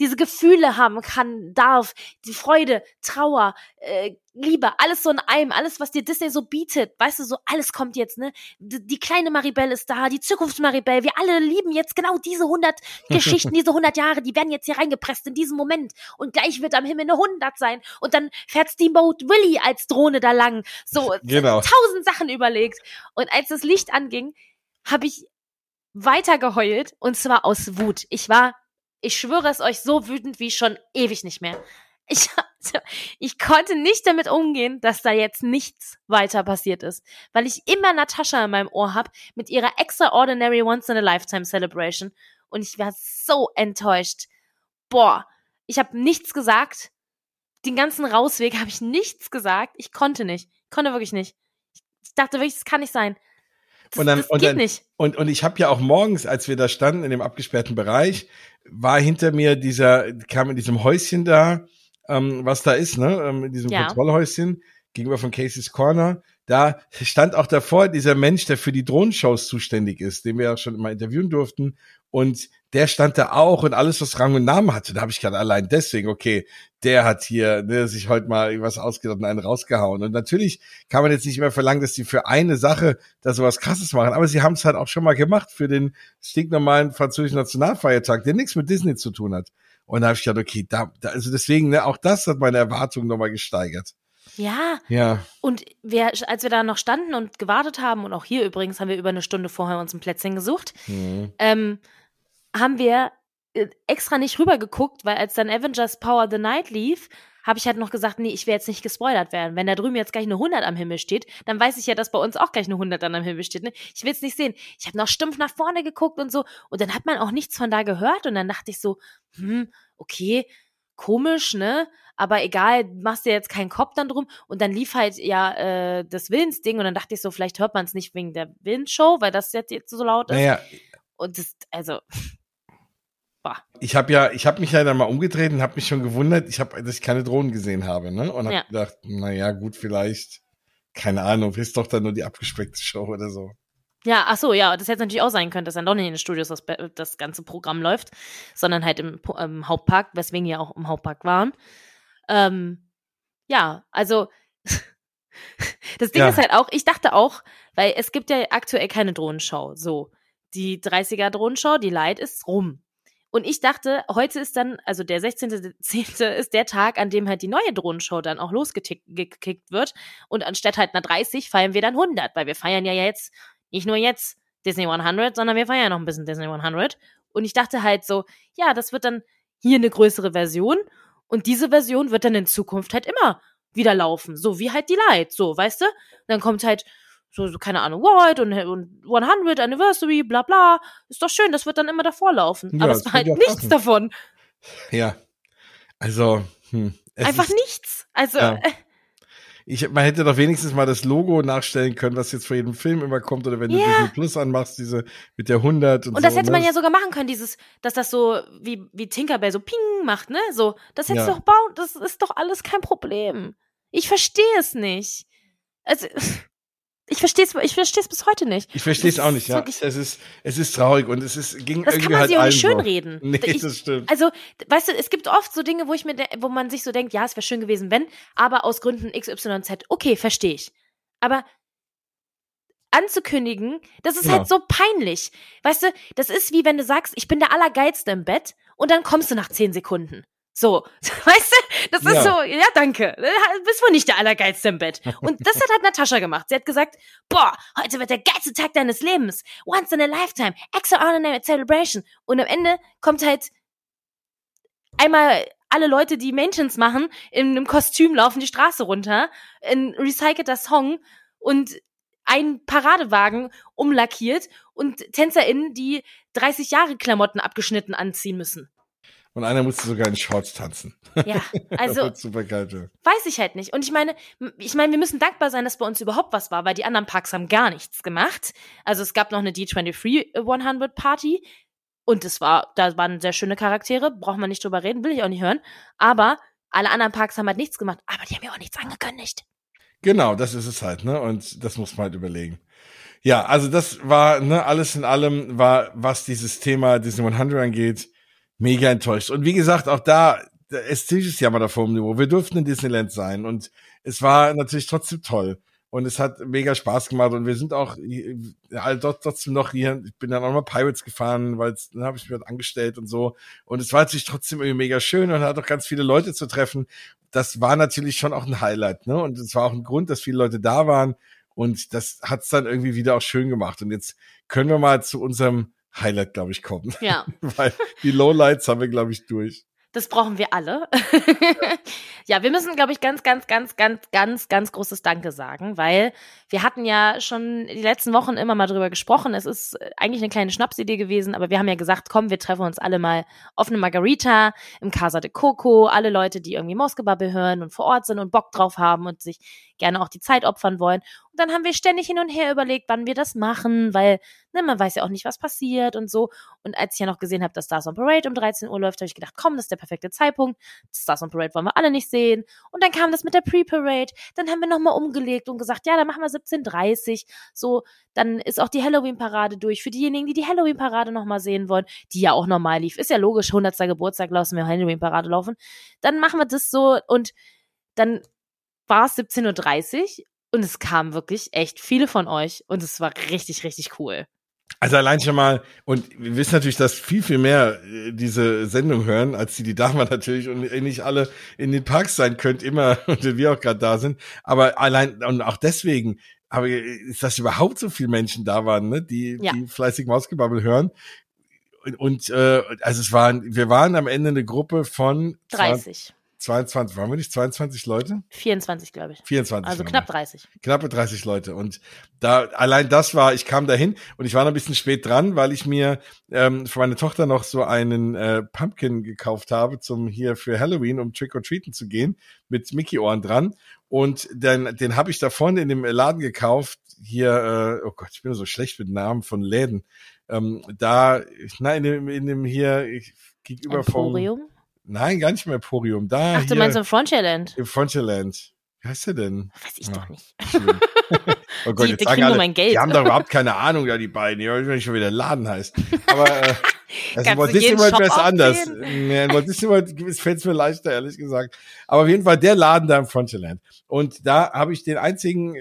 diese Gefühle haben kann, darf, die Freude, Trauer, äh, Liebe, alles so in einem, alles, was dir Disney so bietet, weißt du, so alles kommt jetzt, ne? Die, die kleine Maribel ist da, die Zukunft Maribel, wir alle lieben jetzt genau diese 100 Geschichten, diese 100 Jahre, die werden jetzt hier reingepresst in diesem Moment und gleich wird am Himmel eine 100 sein und dann fährt Steamboat Willy als Drohne da lang, so Genau. tausend Sachen überlegt und als das Licht anging, habe ich weiter geheult und zwar aus Wut. Ich war ich schwöre es euch, so wütend wie schon ewig nicht mehr. Ich, ich konnte nicht damit umgehen, dass da jetzt nichts weiter passiert ist, weil ich immer Natascha in meinem Ohr hab mit ihrer Extraordinary Once in a Lifetime Celebration und ich war so enttäuscht. Boah, ich habe nichts gesagt. Den ganzen Rausweg habe ich nichts gesagt. Ich konnte nicht. Ich konnte wirklich nicht. Ich dachte wirklich, das kann nicht sein. Das, Und dann- das und geht dann- nicht. Und, und ich habe ja auch morgens, als wir da standen in dem abgesperrten Bereich, war hinter mir dieser, kam in diesem Häuschen da, ähm, was da ist, ne, ähm, in diesem Ja. Kontrollhäuschen gegenüber von Casey's Corner. Da stand auch davor dieser Mensch, der für die Drohnenshows zuständig ist, den wir ja schon mal interviewen durften. Und der stand da auch und alles, was Rang und Namen hatte. Da habe ich gerade allein deswegen, okay, der hat hier ne, sich heute mal irgendwas ausgedacht und einen rausgehauen. Und natürlich kann man jetzt nicht mehr verlangen, dass die für eine Sache da sowas krasses machen. Aber sie haben es halt auch schon mal gemacht für den stinknormalen französischen Nationalfeiertag, der nichts mit Disney zu tun hat. Und da habe ich gedacht, okay, da, da, also deswegen, ne, auch das hat meine Erwartungen nochmal gesteigert. Ja, Ja. Und wir, als wir da noch standen und gewartet haben, und auch hier übrigens haben wir über eine Stunde vorher uns ein Plätzchen gesucht, Hm. ähm, haben wir äh, extra nicht rübergeguckt, weil als dann Avengers Power the Night lief, habe ich halt noch gesagt, nee, ich will jetzt nicht gespoilert werden. Wenn da drüben jetzt gleich eine 100 am Himmel steht, dann weiß ich ja, dass bei uns auch gleich eine 100 dann am Himmel steht. Ne? Ich will es nicht sehen. Ich habe noch stumpf nach vorne geguckt und so. Und dann hat man auch nichts von da gehört. Und dann dachte ich so, hm, okay, komisch, ne? Aber egal, machst dir jetzt keinen Kopf dann drum. Und dann lief halt ja äh, das Willensding. Und dann dachte ich so, vielleicht hört man es nicht wegen der Willensshow, weil das jetzt, jetzt so laut ist. Naja, Und das, also, ich habe ja, ich habe mich ja dann mal umgedreht und habe mich schon gewundert, ich habe, dass ich keine Drohnen gesehen habe, ne? Und habe Ja. gedacht, naja, gut, vielleicht, keine Ahnung, ist doch dann nur die abgespeckte Show oder so. Ja, ach so, ja, das hätte natürlich auch sein können, dass dann doch nicht in den Studios das, das ganze Programm läuft, sondern halt im, im Hauptpark, weswegen wir auch im Hauptpark waren. Ähm, ja, also das Ding Ja. ist halt auch, ich dachte auch, weil es gibt ja aktuell keine Drohnenshow, so. Die 30er Drohnenshow, die Light ist rum. Und ich dachte, heute ist dann, also der 16.10. ist der Tag, an dem halt die neue Drohnenshow dann auch losgekickt wird. Und anstatt halt einer 30 feiern wir dann 100, weil wir feiern ja jetzt nicht nur jetzt Disney 100, sondern wir feiern ja noch ein bisschen Disney 100. Und ich dachte halt so, ja, das wird dann hier eine größere Version und diese Version wird dann in Zukunft halt immer wieder laufen, so wie halt die Light, so, weißt du? dann kommt halt so, so keine Ahnung, White und, und 100 Anniversary, bla bla. Ist doch schön, das wird dann immer davor laufen. Ja, Aber es war halt nichts passen. davon. Ja. Also, hm. Einfach ist, nichts. Also, Ja. äh, Ich, man hätte doch wenigstens mal das Logo nachstellen können, was jetzt vor jedem Film immer kommt, oder wenn du Ja. Disney Plus anmachst, diese mit der 100 und, Und so. das hätte man ne? ja sogar machen können, dieses, dass das so wie, wie Tinkerbell so ping macht, ne? So, das hättest Ja. du doch bauen, das ist doch alles kein Problem. Ich verstehe es nicht. Also, ich verstehe es, ich verstehe es bis heute nicht. Ich verstehe es auch nicht, ja. Es ist, es ist traurig und es ist, ging Das kann irgendwie man halt sich auch nicht schönreden. Nee, Ich- das stimmt. Also, weißt du, es gibt oft so Dinge, wo ich mir, wo man sich so denkt, ja, es wäre schön gewesen, wenn, aber aus Gründen XYZ, okay, verstehe ich. Aber anzukündigen, das ist Genau. halt so peinlich. Weißt du, das ist wie wenn du sagst, ich bin der Allergeilste im Bett und dann kommst du nach zehn Sekunden. So, weißt du, das ist Ja. so, ja, danke. Du bist wohl nicht der Allergeilste im Bett. Und das hat halt Natascha gemacht. Sie hat gesagt, boah, heute wird der geilste Tag deines Lebens. Once in a lifetime. Extraordinary celebration. Und am Ende kommt halt einmal alle Leute, die Mentions machen, in einem Kostüm laufen die Straße runter, ein recycelter Song und ein Paradewagen umlackiert und TänzerInnen, die 30 Jahre Klamotten abgeschnitten anziehen müssen. Und einer musste sogar in Shorts tanzen. Ja, also super geil. Ja. weiß ich halt nicht. Und ich meine, ich meine, wir müssen dankbar sein, dass bei uns überhaupt was war, weil die anderen Parks haben gar nichts gemacht. Also es gab noch eine D23 100 Party und es war, da waren sehr schöne Charaktere, braucht man nicht drüber reden, will ich auch nicht hören. Aber alle anderen Parks haben halt nichts gemacht, aber die haben ja auch nichts angekündigt. Genau, das ist es halt, ne? Und das muss man halt überlegen. Ja, also das war, ne, alles in allem war, was dieses Thema Disney 100 angeht, mega enttäuscht. Und wie gesagt, auch da, es ist ja mal davor im Niveau. Wir durften in Disneyland sein und es war natürlich trotzdem toll. Und es hat mega Spaß gemacht und wir sind auch ja, dort trotzdem noch hier, ich bin dann auch mal Pirates gefahren, weil dann habe ich mich dort angestellt und so. Und es war natürlich trotzdem irgendwie mega schön und hat auch ganz viele Leute zu treffen. Das war natürlich schon auch ein Highlight, ne? Und es war auch ein Grund, dass viele Leute da waren. Und das hat's dann irgendwie wieder auch schön gemacht. Und jetzt können wir mal zu unserem Highlight, glaube ich, kommen. Ja. Weil die Lowlights haben wir, glaube ich, durch. Das brauchen wir alle. ja, wir müssen, glaube ich, ganz, ganz, ganz, ganz, ganz, ganz großes Danke sagen, weil wir hatten ja schon die letzten Wochen immer mal drüber gesprochen. Es ist eigentlich eine kleine Schnapsidee gewesen, aber wir haben ja gesagt, komm, wir treffen uns alle mal auf eine Margarita im Casa de Coco. Alle Leute, die irgendwie Moskebubble hören und vor Ort sind und Bock drauf haben und sich gerne auch die Zeit opfern wollen. Und dann haben wir ständig hin und her überlegt, wann wir das machen, weil ne, man weiß ja auch nicht, was passiert und so. Und als ich ja noch gesehen habe, dass Stars on Parade um 13 Uhr läuft, habe ich gedacht, komm, das ist der perfekte Zeitpunkt. Stars on Parade wollen wir alle nicht sehen. Und dann kam das mit der Pre-Parade. Dann haben wir nochmal umgelegt und gesagt, ja, dann machen wir 17.30 So, dann ist auch die Halloween-Parade durch. Für diejenigen, die die Halloween-Parade nochmal sehen wollen, die ja auch normal lief. Ist ja logisch, 100. Geburtstag lassen wir Halloween-Parade laufen. Dann machen wir das so und dann war es 17.30 Uhr und es kamen wirklich echt viele von euch und es war richtig, richtig cool. Also allein schon mal, und wir wissen natürlich, dass viel, viel mehr äh, diese Sendung hören, als die, die da waren natürlich und nicht alle in den Parks sein könnt, immer, und wir auch gerade da sind. Aber allein, und auch deswegen, aber ist das überhaupt so viele Menschen da waren, ne, die, ja. die fleißig Mausgebabbel hören. Und, und äh, also es waren, wir waren am Ende eine Gruppe von 30. 22, waren wir nicht 22 Leute? 24, glaube ich. 24. Also knapp 30. Knappe 30 Leute. Und da, allein das war, ich kam dahin und ich war noch ein bisschen spät dran, weil ich mir ähm, für meine Tochter noch so einen äh, Pumpkin gekauft habe, zum hier für Halloween, um Trick-or-Treaten zu gehen, mit Mickey-Ohren dran. Und dann, den habe ich da vorne in dem Laden gekauft. Hier, äh, oh Gott, ich bin so schlecht mit Namen von Läden. Ähm, da, na, in dem, in dem hier gegenüber Emporium? vom Nein, gar nicht mehr Emporium. Da. Ach, du meinst im Frontierland? Im Frontierland. Wie heißt der denn? Weiß ich ja. doch nicht. oh Gott, die, jetzt die sagen alle, mein Geld. die haben doch überhaupt keine Ahnung, ja, die beiden. Ich weiß nicht, wie der Laden heißt. Aber äh, also in Walt Disney World wäre es anders. Nee, in Walt Disney World fällt es mir leichter, ehrlich gesagt. Aber auf jeden Fall der Laden da im Frontierland. Und da habe ich den einzigen äh,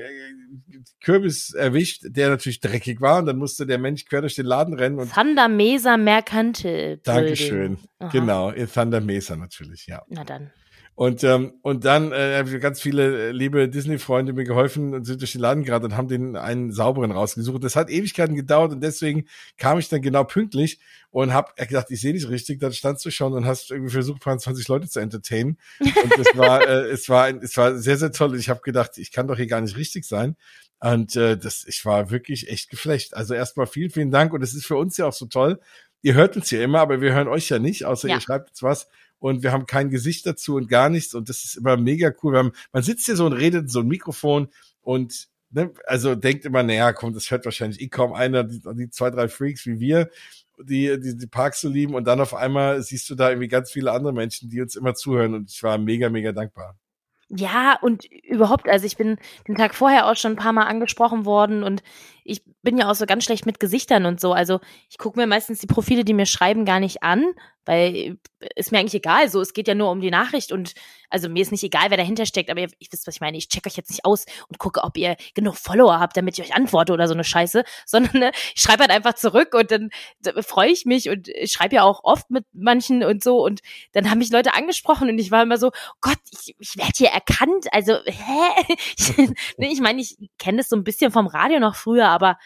Kürbis erwischt, der natürlich dreckig war. Und dann musste der Mensch quer durch den Laden rennen. Und Thunder Mesa Merkantil. Dankeschön. Aha. Genau, Thunder Mesa natürlich, ja. Na dann. Und, ähm, und dann äh, haben ganz viele äh, liebe Disney-Freunde mir geholfen und sind durch den Laden gerade und haben den einen sauberen rausgesucht. Das hat Ewigkeiten gedauert und deswegen kam ich dann genau pünktlich und habe gedacht, ich sehe nicht richtig. Dann standst du schon und hast irgendwie versucht, 20 Leute zu entertainen. Und es war, äh, es war, es war sehr, sehr toll. Und ich habe gedacht, ich kann doch hier gar nicht richtig sein. Und äh, das, ich war wirklich echt geflecht. Also erstmal vielen, vielen Dank. Und es ist für uns ja auch so toll. Ihr hört uns ja immer, aber wir hören euch ja nicht, außer ja. ihr schreibt jetzt was und wir haben kein Gesicht dazu und gar nichts und das ist immer mega cool. Haben, man sitzt hier so und redet so ein Mikrofon und ne, also denkt immer, naja, komm, das hört wahrscheinlich eh kaum einer, die, die zwei, drei Freaks wie wir, die, die die Parks so lieben und dann auf einmal siehst du da irgendwie ganz viele andere Menschen, die uns immer zuhören und ich war mega, mega dankbar. Ja, und überhaupt, also ich bin den Tag vorher auch schon ein paar Mal angesprochen worden und ich bin ja auch so ganz schlecht mit Gesichtern und so. Also ich gucke mir meistens die Profile, die mir schreiben, gar nicht an, weil ist mir eigentlich egal. So, es geht ja nur um die Nachricht und also mir ist nicht egal, wer dahinter steckt, aber ihr, ich wisst, was ich meine. Ich check euch jetzt nicht aus und gucke, ob ihr genug Follower habt, damit ich euch antworte oder so eine Scheiße, sondern ne, ich schreibe halt einfach zurück und dann freue ich mich und ich schreibe ja auch oft mit manchen und so und dann haben mich Leute angesprochen und ich war immer so, Gott, ich, ich werde hier erkannt. Also, hä? ich meine, ich kenne das so ein bisschen vom Radio noch früher, aber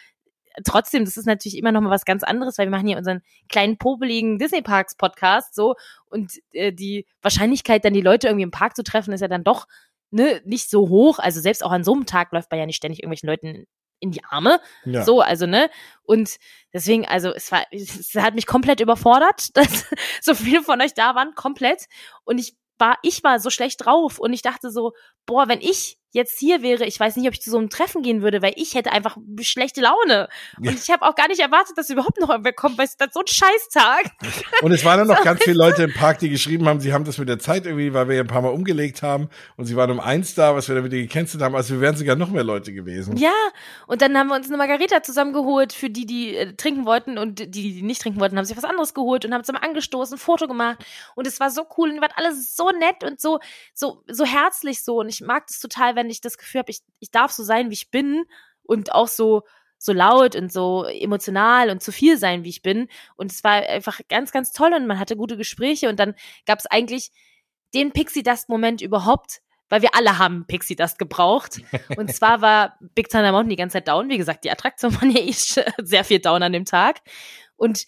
trotzdem, das ist natürlich immer noch mal was ganz anderes, weil wir machen hier unseren kleinen popeligen Disney Parks Podcast so und äh, die Wahrscheinlichkeit, dann die Leute irgendwie im Park zu treffen, ist ja dann doch ne, nicht so hoch. Also selbst auch an so einem Tag läuft man ja nicht ständig irgendwelchen Leuten in die Arme. Ja. So, also, ne? Und deswegen, also, es war, es hat mich komplett überfordert, dass so viele von euch da waren, komplett. Und ich war, ich war so schlecht drauf und ich dachte so, boah, wenn ich jetzt hier wäre, ich weiß nicht, ob ich zu so einem Treffen gehen würde, weil ich hätte einfach schlechte Laune. Und ich habe auch gar nicht erwartet, dass überhaupt noch irgendwer kommt, weil es ist so ein Scheißtag. Und es waren dann noch ganz viele Leute im Park, die geschrieben haben, sie haben das mit der Zeit irgendwie, weil wir ja ein paar Mal umgelegt haben und sie waren um eins da, was wir dann wieder gecancelt haben. Also wir wären sogar noch mehr Leute gewesen. Ja, und dann haben wir uns eine Margarita zusammengeholt für die, die äh, trinken wollten und die, die nicht trinken wollten, haben sich was anderes geholt und haben zusammen angestoßen, ein Foto gemacht und es war so cool und ihr wart alle so nett und so, so, so herzlich so und ich mag das total, wenn ich das Gefühl habe, ich, ich darf so sein, wie ich bin und auch so, so laut und so emotional und zu viel sein, wie ich bin. Und es war einfach ganz, ganz toll und man hatte gute Gespräche und dann gab es eigentlich den Pixie Dust Moment überhaupt, weil wir alle haben Pixie Dust gebraucht. Und zwar war Big Thunder Mountain die ganze Zeit down. Wie gesagt, die Attraktion ja eh sch- sehr viel down an dem Tag. Und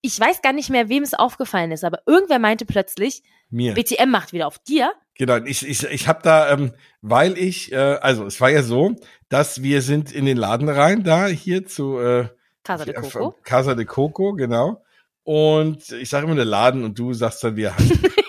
ich weiß gar nicht mehr, wem es aufgefallen ist, aber irgendwer meinte plötzlich, Mir. BTM macht wieder auf dir. Genau, ich, ich, ich habe da, ähm, weil ich, äh, also es war ja so, dass wir sind in den Laden rein, da hier zu äh, Casa de Coco. Casa de Coco, genau. Und ich sage immer der Laden und du sagst dann wir.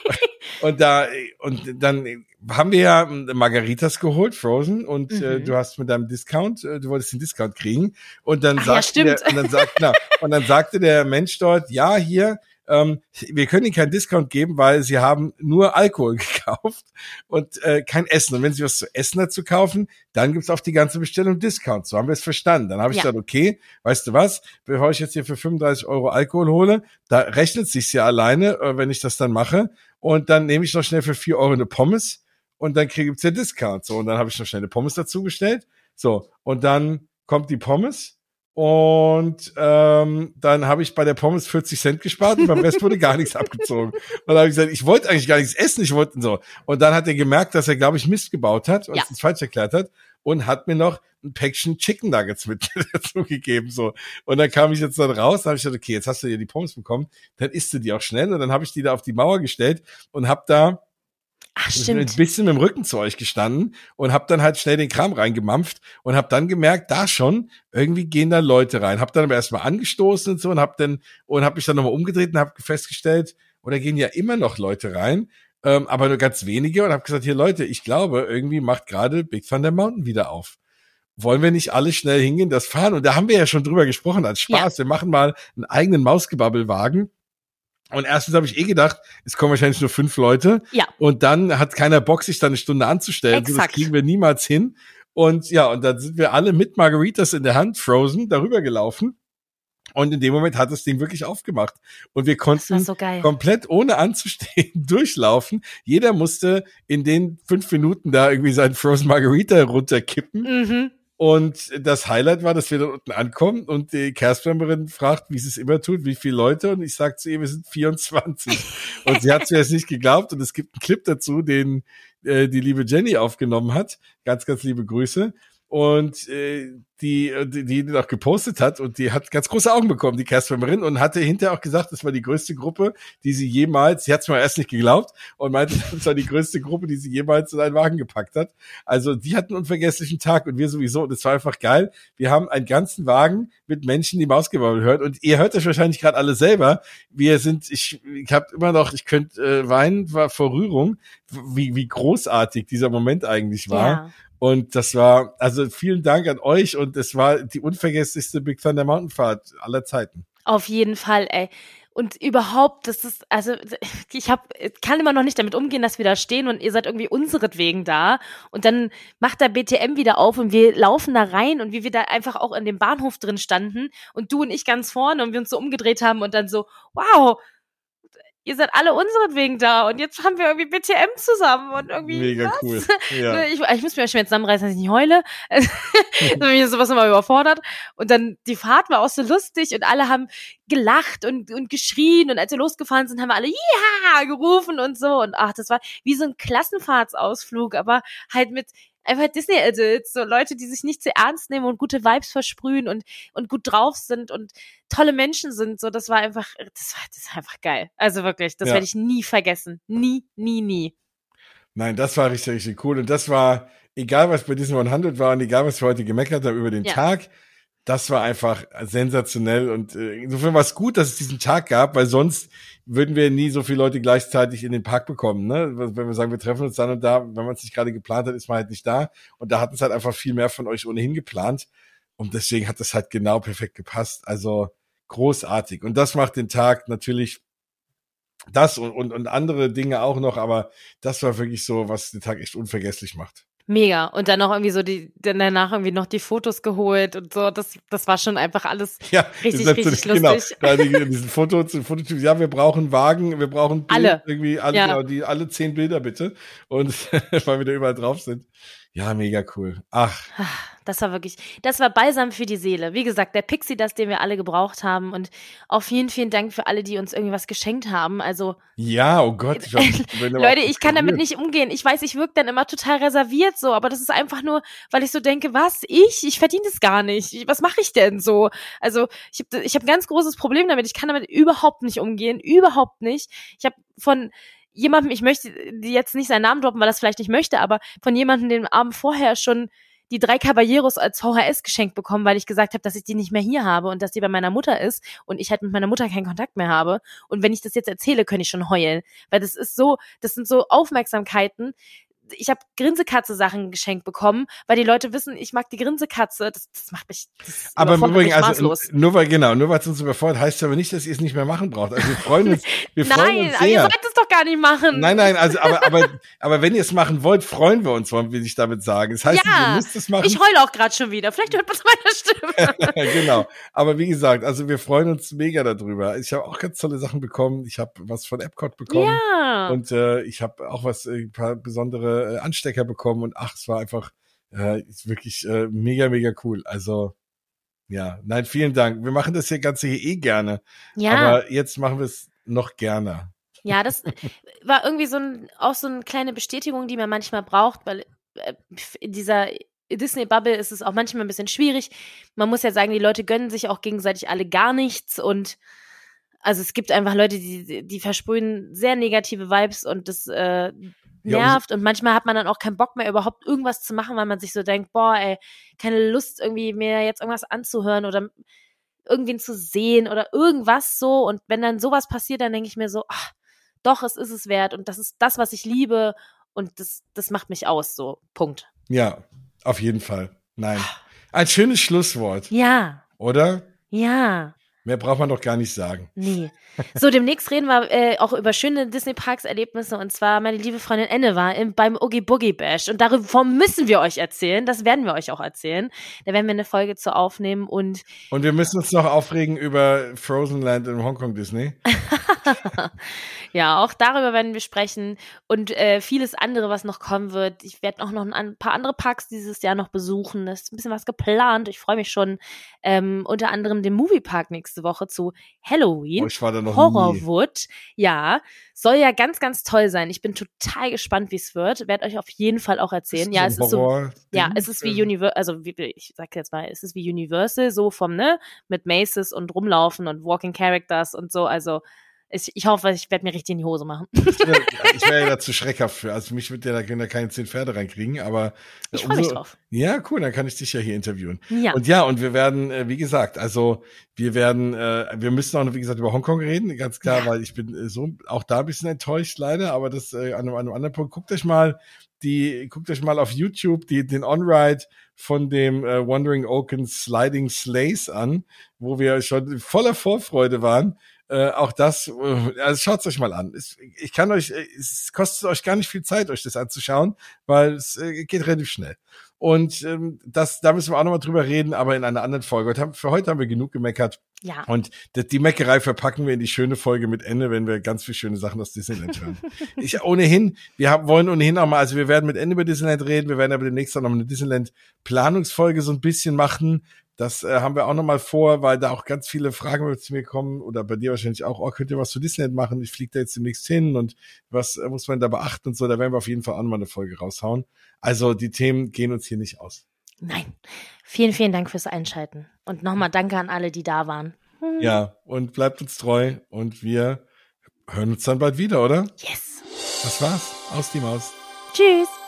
und da und dann haben wir ja Margaritas geholt, Frozen, und äh, Mhm. du hast mit deinem Discount, äh, du wolltest den Discount kriegen. Und dann Ach ja, der, und dann sagt, genau, und dann sagte der Mensch dort, ja, hier, ähm, wir können Ihnen keinen Discount geben, weil Sie haben nur Alkohol gekauft und äh, kein Essen. Und wenn Sie was zu essen dazu kaufen, dann gibt's auf die ganze Bestellung Discount. So haben wir es verstanden. Dann habe ich Ja. gesagt, okay, weißt du was, bevor ich jetzt hier für 35 Euro Alkohol hole, da rechnet sich's ja alleine, äh, wenn ich das dann mache. Und dann nehme ich noch schnell für 4 Euro eine Pommes und dann krieg- gibt's ja Discount. So, und dann habe ich noch schnell eine Pommes dazu bestellt. So, und dann kommt die Pommes. Und ähm, dann habe ich bei der Pommes 40 Cent gespart und beim Rest wurde gar nichts abgezogen. Und dann habe ich gesagt, ich wollte eigentlich gar nichts essen, ich wollte so. Und dann hat er gemerkt, dass er, glaube ich, Mist gebaut hat und Ja. es falsch erklärt hat und hat mir noch ein Päckchen Chicken Nuggets mit dazu gegeben. So. Und dann kam ich jetzt dann raus, da habe ich gesagt, okay, jetzt hast du hier die Pommes bekommen, dann isst du die auch schnell. Und dann habe ich die da auf die Mauer gestellt und habe da Ach, ein stimmt. bisschen mit dem Rücken zu euch gestanden und hab dann halt schnell den Kram reingemampft und hab dann gemerkt, da schon, irgendwie gehen da Leute rein. Hab dann aber erstmal angestoßen und so und hab dann und hab mich dann nochmal umgedreht und hab festgestellt, oder gehen ja immer noch Leute rein, ähm, aber nur ganz wenige und hab gesagt, hier Leute, ich glaube, irgendwie macht gerade Big Thunder Mountain wieder auf. Wollen wir nicht alle schnell hingehen, das fahren? Und da haben wir ja schon drüber gesprochen als Spaß. Wir machen mal einen eigenen Mausgebabbelwagen. Und erstens habe ich eh gedacht, es kommen wahrscheinlich nur fünf Leute. Ja. Und dann hat keiner Bock, sich da eine Stunde anzustellen. So, das Exakt. kriegen wir niemals hin. Und ja, und dann sind wir alle mit Margaritas in der Hand, frozen, darüber gelaufen. Und in dem Moment hat das Ding wirklich aufgemacht. Und wir konnten so komplett ohne anzustehen durchlaufen. Jeder musste in den fünf Minuten da irgendwie seinen Frozen Margarita runterkippen. Mhm. Und das Highlight war, dass wir da unten ankommen und die Castmemberin fragt, wie sie es immer tut, wie viele Leute. Und ich sage zu ihr, wir sind 24. und sie hat zuerst nicht geglaubt. Und es gibt einen Clip dazu, den äh, die liebe Jenny aufgenommen hat. Ganz, ganz liebe Grüße. Und äh, die, die, die auch gepostet hat und die hat ganz große Augen bekommen, die Castmemberin, und hatte hinterher auch gesagt, das war die größte Gruppe, die sie jemals, sie hat es mal erst nicht geglaubt und meinte, das war die größte Gruppe, die sie jemals in einen Wagen gepackt hat. Also die hatten einen unvergesslichen Tag und wir sowieso. Und es war einfach geil. Wir haben einen ganzen Wagen mit Menschen, die Mausgebabbel hören. Und ihr hört das wahrscheinlich gerade alle selber. Wir sind, ich, ich habe immer noch, ich könnte äh, weinen war vor Rührung, wie, wie großartig dieser Moment eigentlich war. Ja. Und das war, also vielen Dank an euch und es war die unvergesslichste Big Thunder Mountain Fahrt aller Zeiten. Auf jeden Fall, ey. Und überhaupt, das ist, also ich hab, kann immer noch nicht damit umgehen, dass wir da stehen und ihr seid irgendwie unseretwegen da. Und dann macht der BTM wieder auf und wir laufen da rein und wie wir da einfach auch in dem Bahnhof drin standen und du und ich ganz vorne und wir uns so umgedreht haben und dann so, wow, ihr seid alle unseretwegen da und jetzt haben wir irgendwie BTM zusammen und irgendwie. Mega was? cool. Ja. Ich, ich muss mir schnell zusammenreißen, dass ich nicht heule. Dann bin ich sowas immer überfordert. Und dann, die Fahrt war auch so lustig und alle haben gelacht und, und geschrien. Und als wir losgefahren sind, haben wir alle Ja gerufen und so. Und ach, das war wie so ein Klassenfahrtsausflug, aber halt mit einfach Disney-Adults, so Leute, die sich nicht zu ernst nehmen und gute Vibes versprühen und, und gut drauf sind und tolle Menschen sind. So, das war einfach, das war, das war einfach geil. Also wirklich, das Ja. werde ich nie vergessen. Nie, nie, nie. Nein, das war richtig, richtig cool. Und das war egal was bei Disney 100 war und egal was wir heute gemeckert haben über den Ja. Tag, das war einfach sensationell und äh, insofern war es gut, dass es diesen Tag gab, weil sonst würden wir nie so viele Leute gleichzeitig in den Park bekommen. Ne? Wenn wir sagen, wir treffen uns dann und da, wenn man es nicht gerade geplant hat, ist man halt nicht da. Und da hatten es halt einfach viel mehr von euch ohnehin geplant. Und deswegen hat das halt genau perfekt gepasst. Also großartig. Und das macht den Tag natürlich das und, und, und andere Dinge auch noch, aber das war wirklich so, was den Tag echt unvergesslich macht. Mega. Und dann noch irgendwie so die, dann danach irgendwie noch die Fotos geholt und so. Das, das war schon einfach alles Ja, Richtig, richtig genau, lustig. Da die, diesen Foto, Fototyp, ja, wir brauchen Wagen, wir brauchen Bild, Alle. irgendwie alle, Ja. genau, die alle zehn Bilder bitte und weil wir da überall drauf sind. Ja, mega cool. Ach, Das war wirklich, das war Balsam für die Seele. Wie gesagt, der Pixie, das, den wir alle gebraucht haben. Und auch vielen, vielen Dank für alle, die uns irgendwie was geschenkt haben. Also, ja, oh Gott. Ich hab- Leute, ich kann damit nicht umgehen. Ich weiß, ich wirke dann immer total reserviert so, aber das ist einfach nur, weil ich so denke, was? Ich? Ich verdiene das gar nicht. Ich- Was mache ich denn so? Also, ich habe ich hab ein ganz großes Problem damit. Ich kann damit überhaupt nicht umgehen. Überhaupt nicht. Ich habe von jemandem, ich möchte jetzt nicht seinen Namen droppen, weil es vielleicht nicht möchte, aber von jemandem den Abend vorher schon die drei Caballeros als VHS geschenkt bekommen, weil ich gesagt habe, dass ich die nicht mehr hier habe und dass die bei meiner Mutter ist und ich halt mit meiner Mutter keinen Kontakt mehr habe. Und wenn ich das jetzt erzähle, könnte ich schon heulen, weil das ist so, das sind so Aufmerksamkeiten. Ich habe Grinsekatze-Sachen geschenkt bekommen, weil die Leute wissen, ich mag die Grinsekatze. Das, das macht mich. Das Aber im Übrigen, also maßlos. nur weil genau, nur weil es uns überfordert, heißt aber nicht, dass ihr es nicht mehr machen braucht. Also wir freuen uns, wir freuen Nein, uns aber ihr sehr. sollt es doch gar nicht machen. Nein, nein, also aber aber aber wenn ihr es machen wollt, freuen wir uns, wollen wir ich damit sagen. Das heißt, Ja, ihr müsst es machen. Ich heule auch gerade schon wieder. Vielleicht hört man es meiner Stimme. genau. Aber wie gesagt, also wir freuen uns mega darüber. Ich habe auch ganz tolle Sachen bekommen. Ich habe was von Epcot bekommen. ja. Und äh, ich habe auch was, äh, ein paar besondere äh, Anstecker bekommen und ach, es war einfach äh, wirklich äh, mega, mega cool. Also ja, nein, vielen Dank. Wir machen das hier Ganze hier eh gerne, ja. aber jetzt machen wir es noch gerne. Ja, das war irgendwie so ein, auch so eine kleine Bestätigung, die man manchmal braucht, weil äh, in dieser Disney-Bubble ist es auch manchmal ein bisschen schwierig. Man muss ja sagen, die Leute gönnen sich auch gegenseitig alle gar nichts und also es gibt einfach Leute, die, die versprühen sehr negative Vibes und das äh, Ja, nervt und manchmal hat man dann auch keinen Bock mehr überhaupt irgendwas zu machen, weil man sich so denkt, boah, ey, keine Lust irgendwie mir jetzt irgendwas anzuhören oder irgendwen zu sehen oder irgendwas so und wenn dann sowas passiert, dann denke ich mir so, ach, doch, es ist es wert und das ist das, was ich liebe und das, das macht mich aus, so, Punkt. Ja, auf jeden Fall. Nein. Ein schönes Schlusswort, Ja, oder? ja, Mehr braucht man doch gar nicht sagen. nee. So, demnächst reden wir äh, auch über schöne Disney-Parks-Erlebnisse und zwar meine liebe Freundin Enne war im, beim Oogie Boogie Bash und davon müssen wir euch erzählen, das werden wir euch auch erzählen. Da werden wir eine Folge zu aufnehmen und Und wir müssen uns noch aufregen über Frozen Land in Hongkong Disney. Ja, auch darüber werden wir sprechen und äh, vieles andere, was noch kommen wird. Ich werde auch noch ein paar andere Parks dieses Jahr noch besuchen. Da ist ein bisschen was geplant. Ich freue mich schon. Ähm, unter anderem den Moviepark nächste Woche zu Halloween. Oh, ich war da noch nie. Horrorwood. Ja, soll ja ganz, ganz toll sein. Ich bin total gespannt, wie es wird. Werde euch auf jeden Fall auch erzählen. Ja, es ist so ja, es ist wie? Universal, also wie, ich sag jetzt mal, es ist wie Universal, so vom, ne, mit Maces und rumlaufen und Walking Characters und so, also ich, hoffe, ich werde mir richtig in die Hose machen. Ich wäre wär ja dazu schreckhaft für. Also mich wird ja da da keine zehn Pferde reinkriegen, aber Ich freue mich drauf. Ja, cool, dann kann ich dich ja hier interviewen. Ja. Und ja, und wir werden, äh, wie gesagt, also wir werden, äh, wir müssen auch noch, wie gesagt, über Hongkong reden, ganz klar, weil ich bin äh, so auch da ein bisschen enttäuscht leider, aber das äh, an, einem, an einem anderen Punkt. Guckt euch mal die, guckt euch mal auf YouTube die, den On-Ride von dem äh, Wandering Oaken Sliding Slays an, wo wir schon voller Vorfreude waren. Äh, auch das, äh, also schaut's euch mal an. Ich kann euch, äh, es kostet euch gar nicht viel Zeit, euch das anzuschauen, weil es äh, geht relativ schnell. Und ähm, das, da müssen wir auch nochmal drüber reden, aber in einer anderen Folge. Heute haben, für heute haben wir genug gemeckert. Ja. Und die Meckerei verpacken wir in die schöne Folge mit Ende, wenn wir ganz viele schöne Sachen aus Disneyland hören. ich ohnehin, wir haben, wollen ohnehin auch mal, also wir werden mit Ende über Disneyland reden, wir werden aber demnächst auch noch mal eine Disneyland-Planungsfolge so ein bisschen machen. Das äh, haben wir auch noch mal vor, weil da auch ganz viele Fragen zu mir kommen oder bei dir wahrscheinlich auch, oh, könnt ihr was zu Disneyland machen? Ich fliege da jetzt demnächst hin und was äh, muss man da beachten und so. Da werden wir auf jeden Fall auch noch mal eine Folge raushauen. Also die Themen gehen uns hier nicht aus. Nein. Vielen, vielen Dank fürs Einschalten. Und nochmal danke an alle, die da waren. Hm. Ja, und bleibt uns treu und wir hören uns dann bald wieder, oder? Yes. Das war's. Aus die Maus. Tschüss.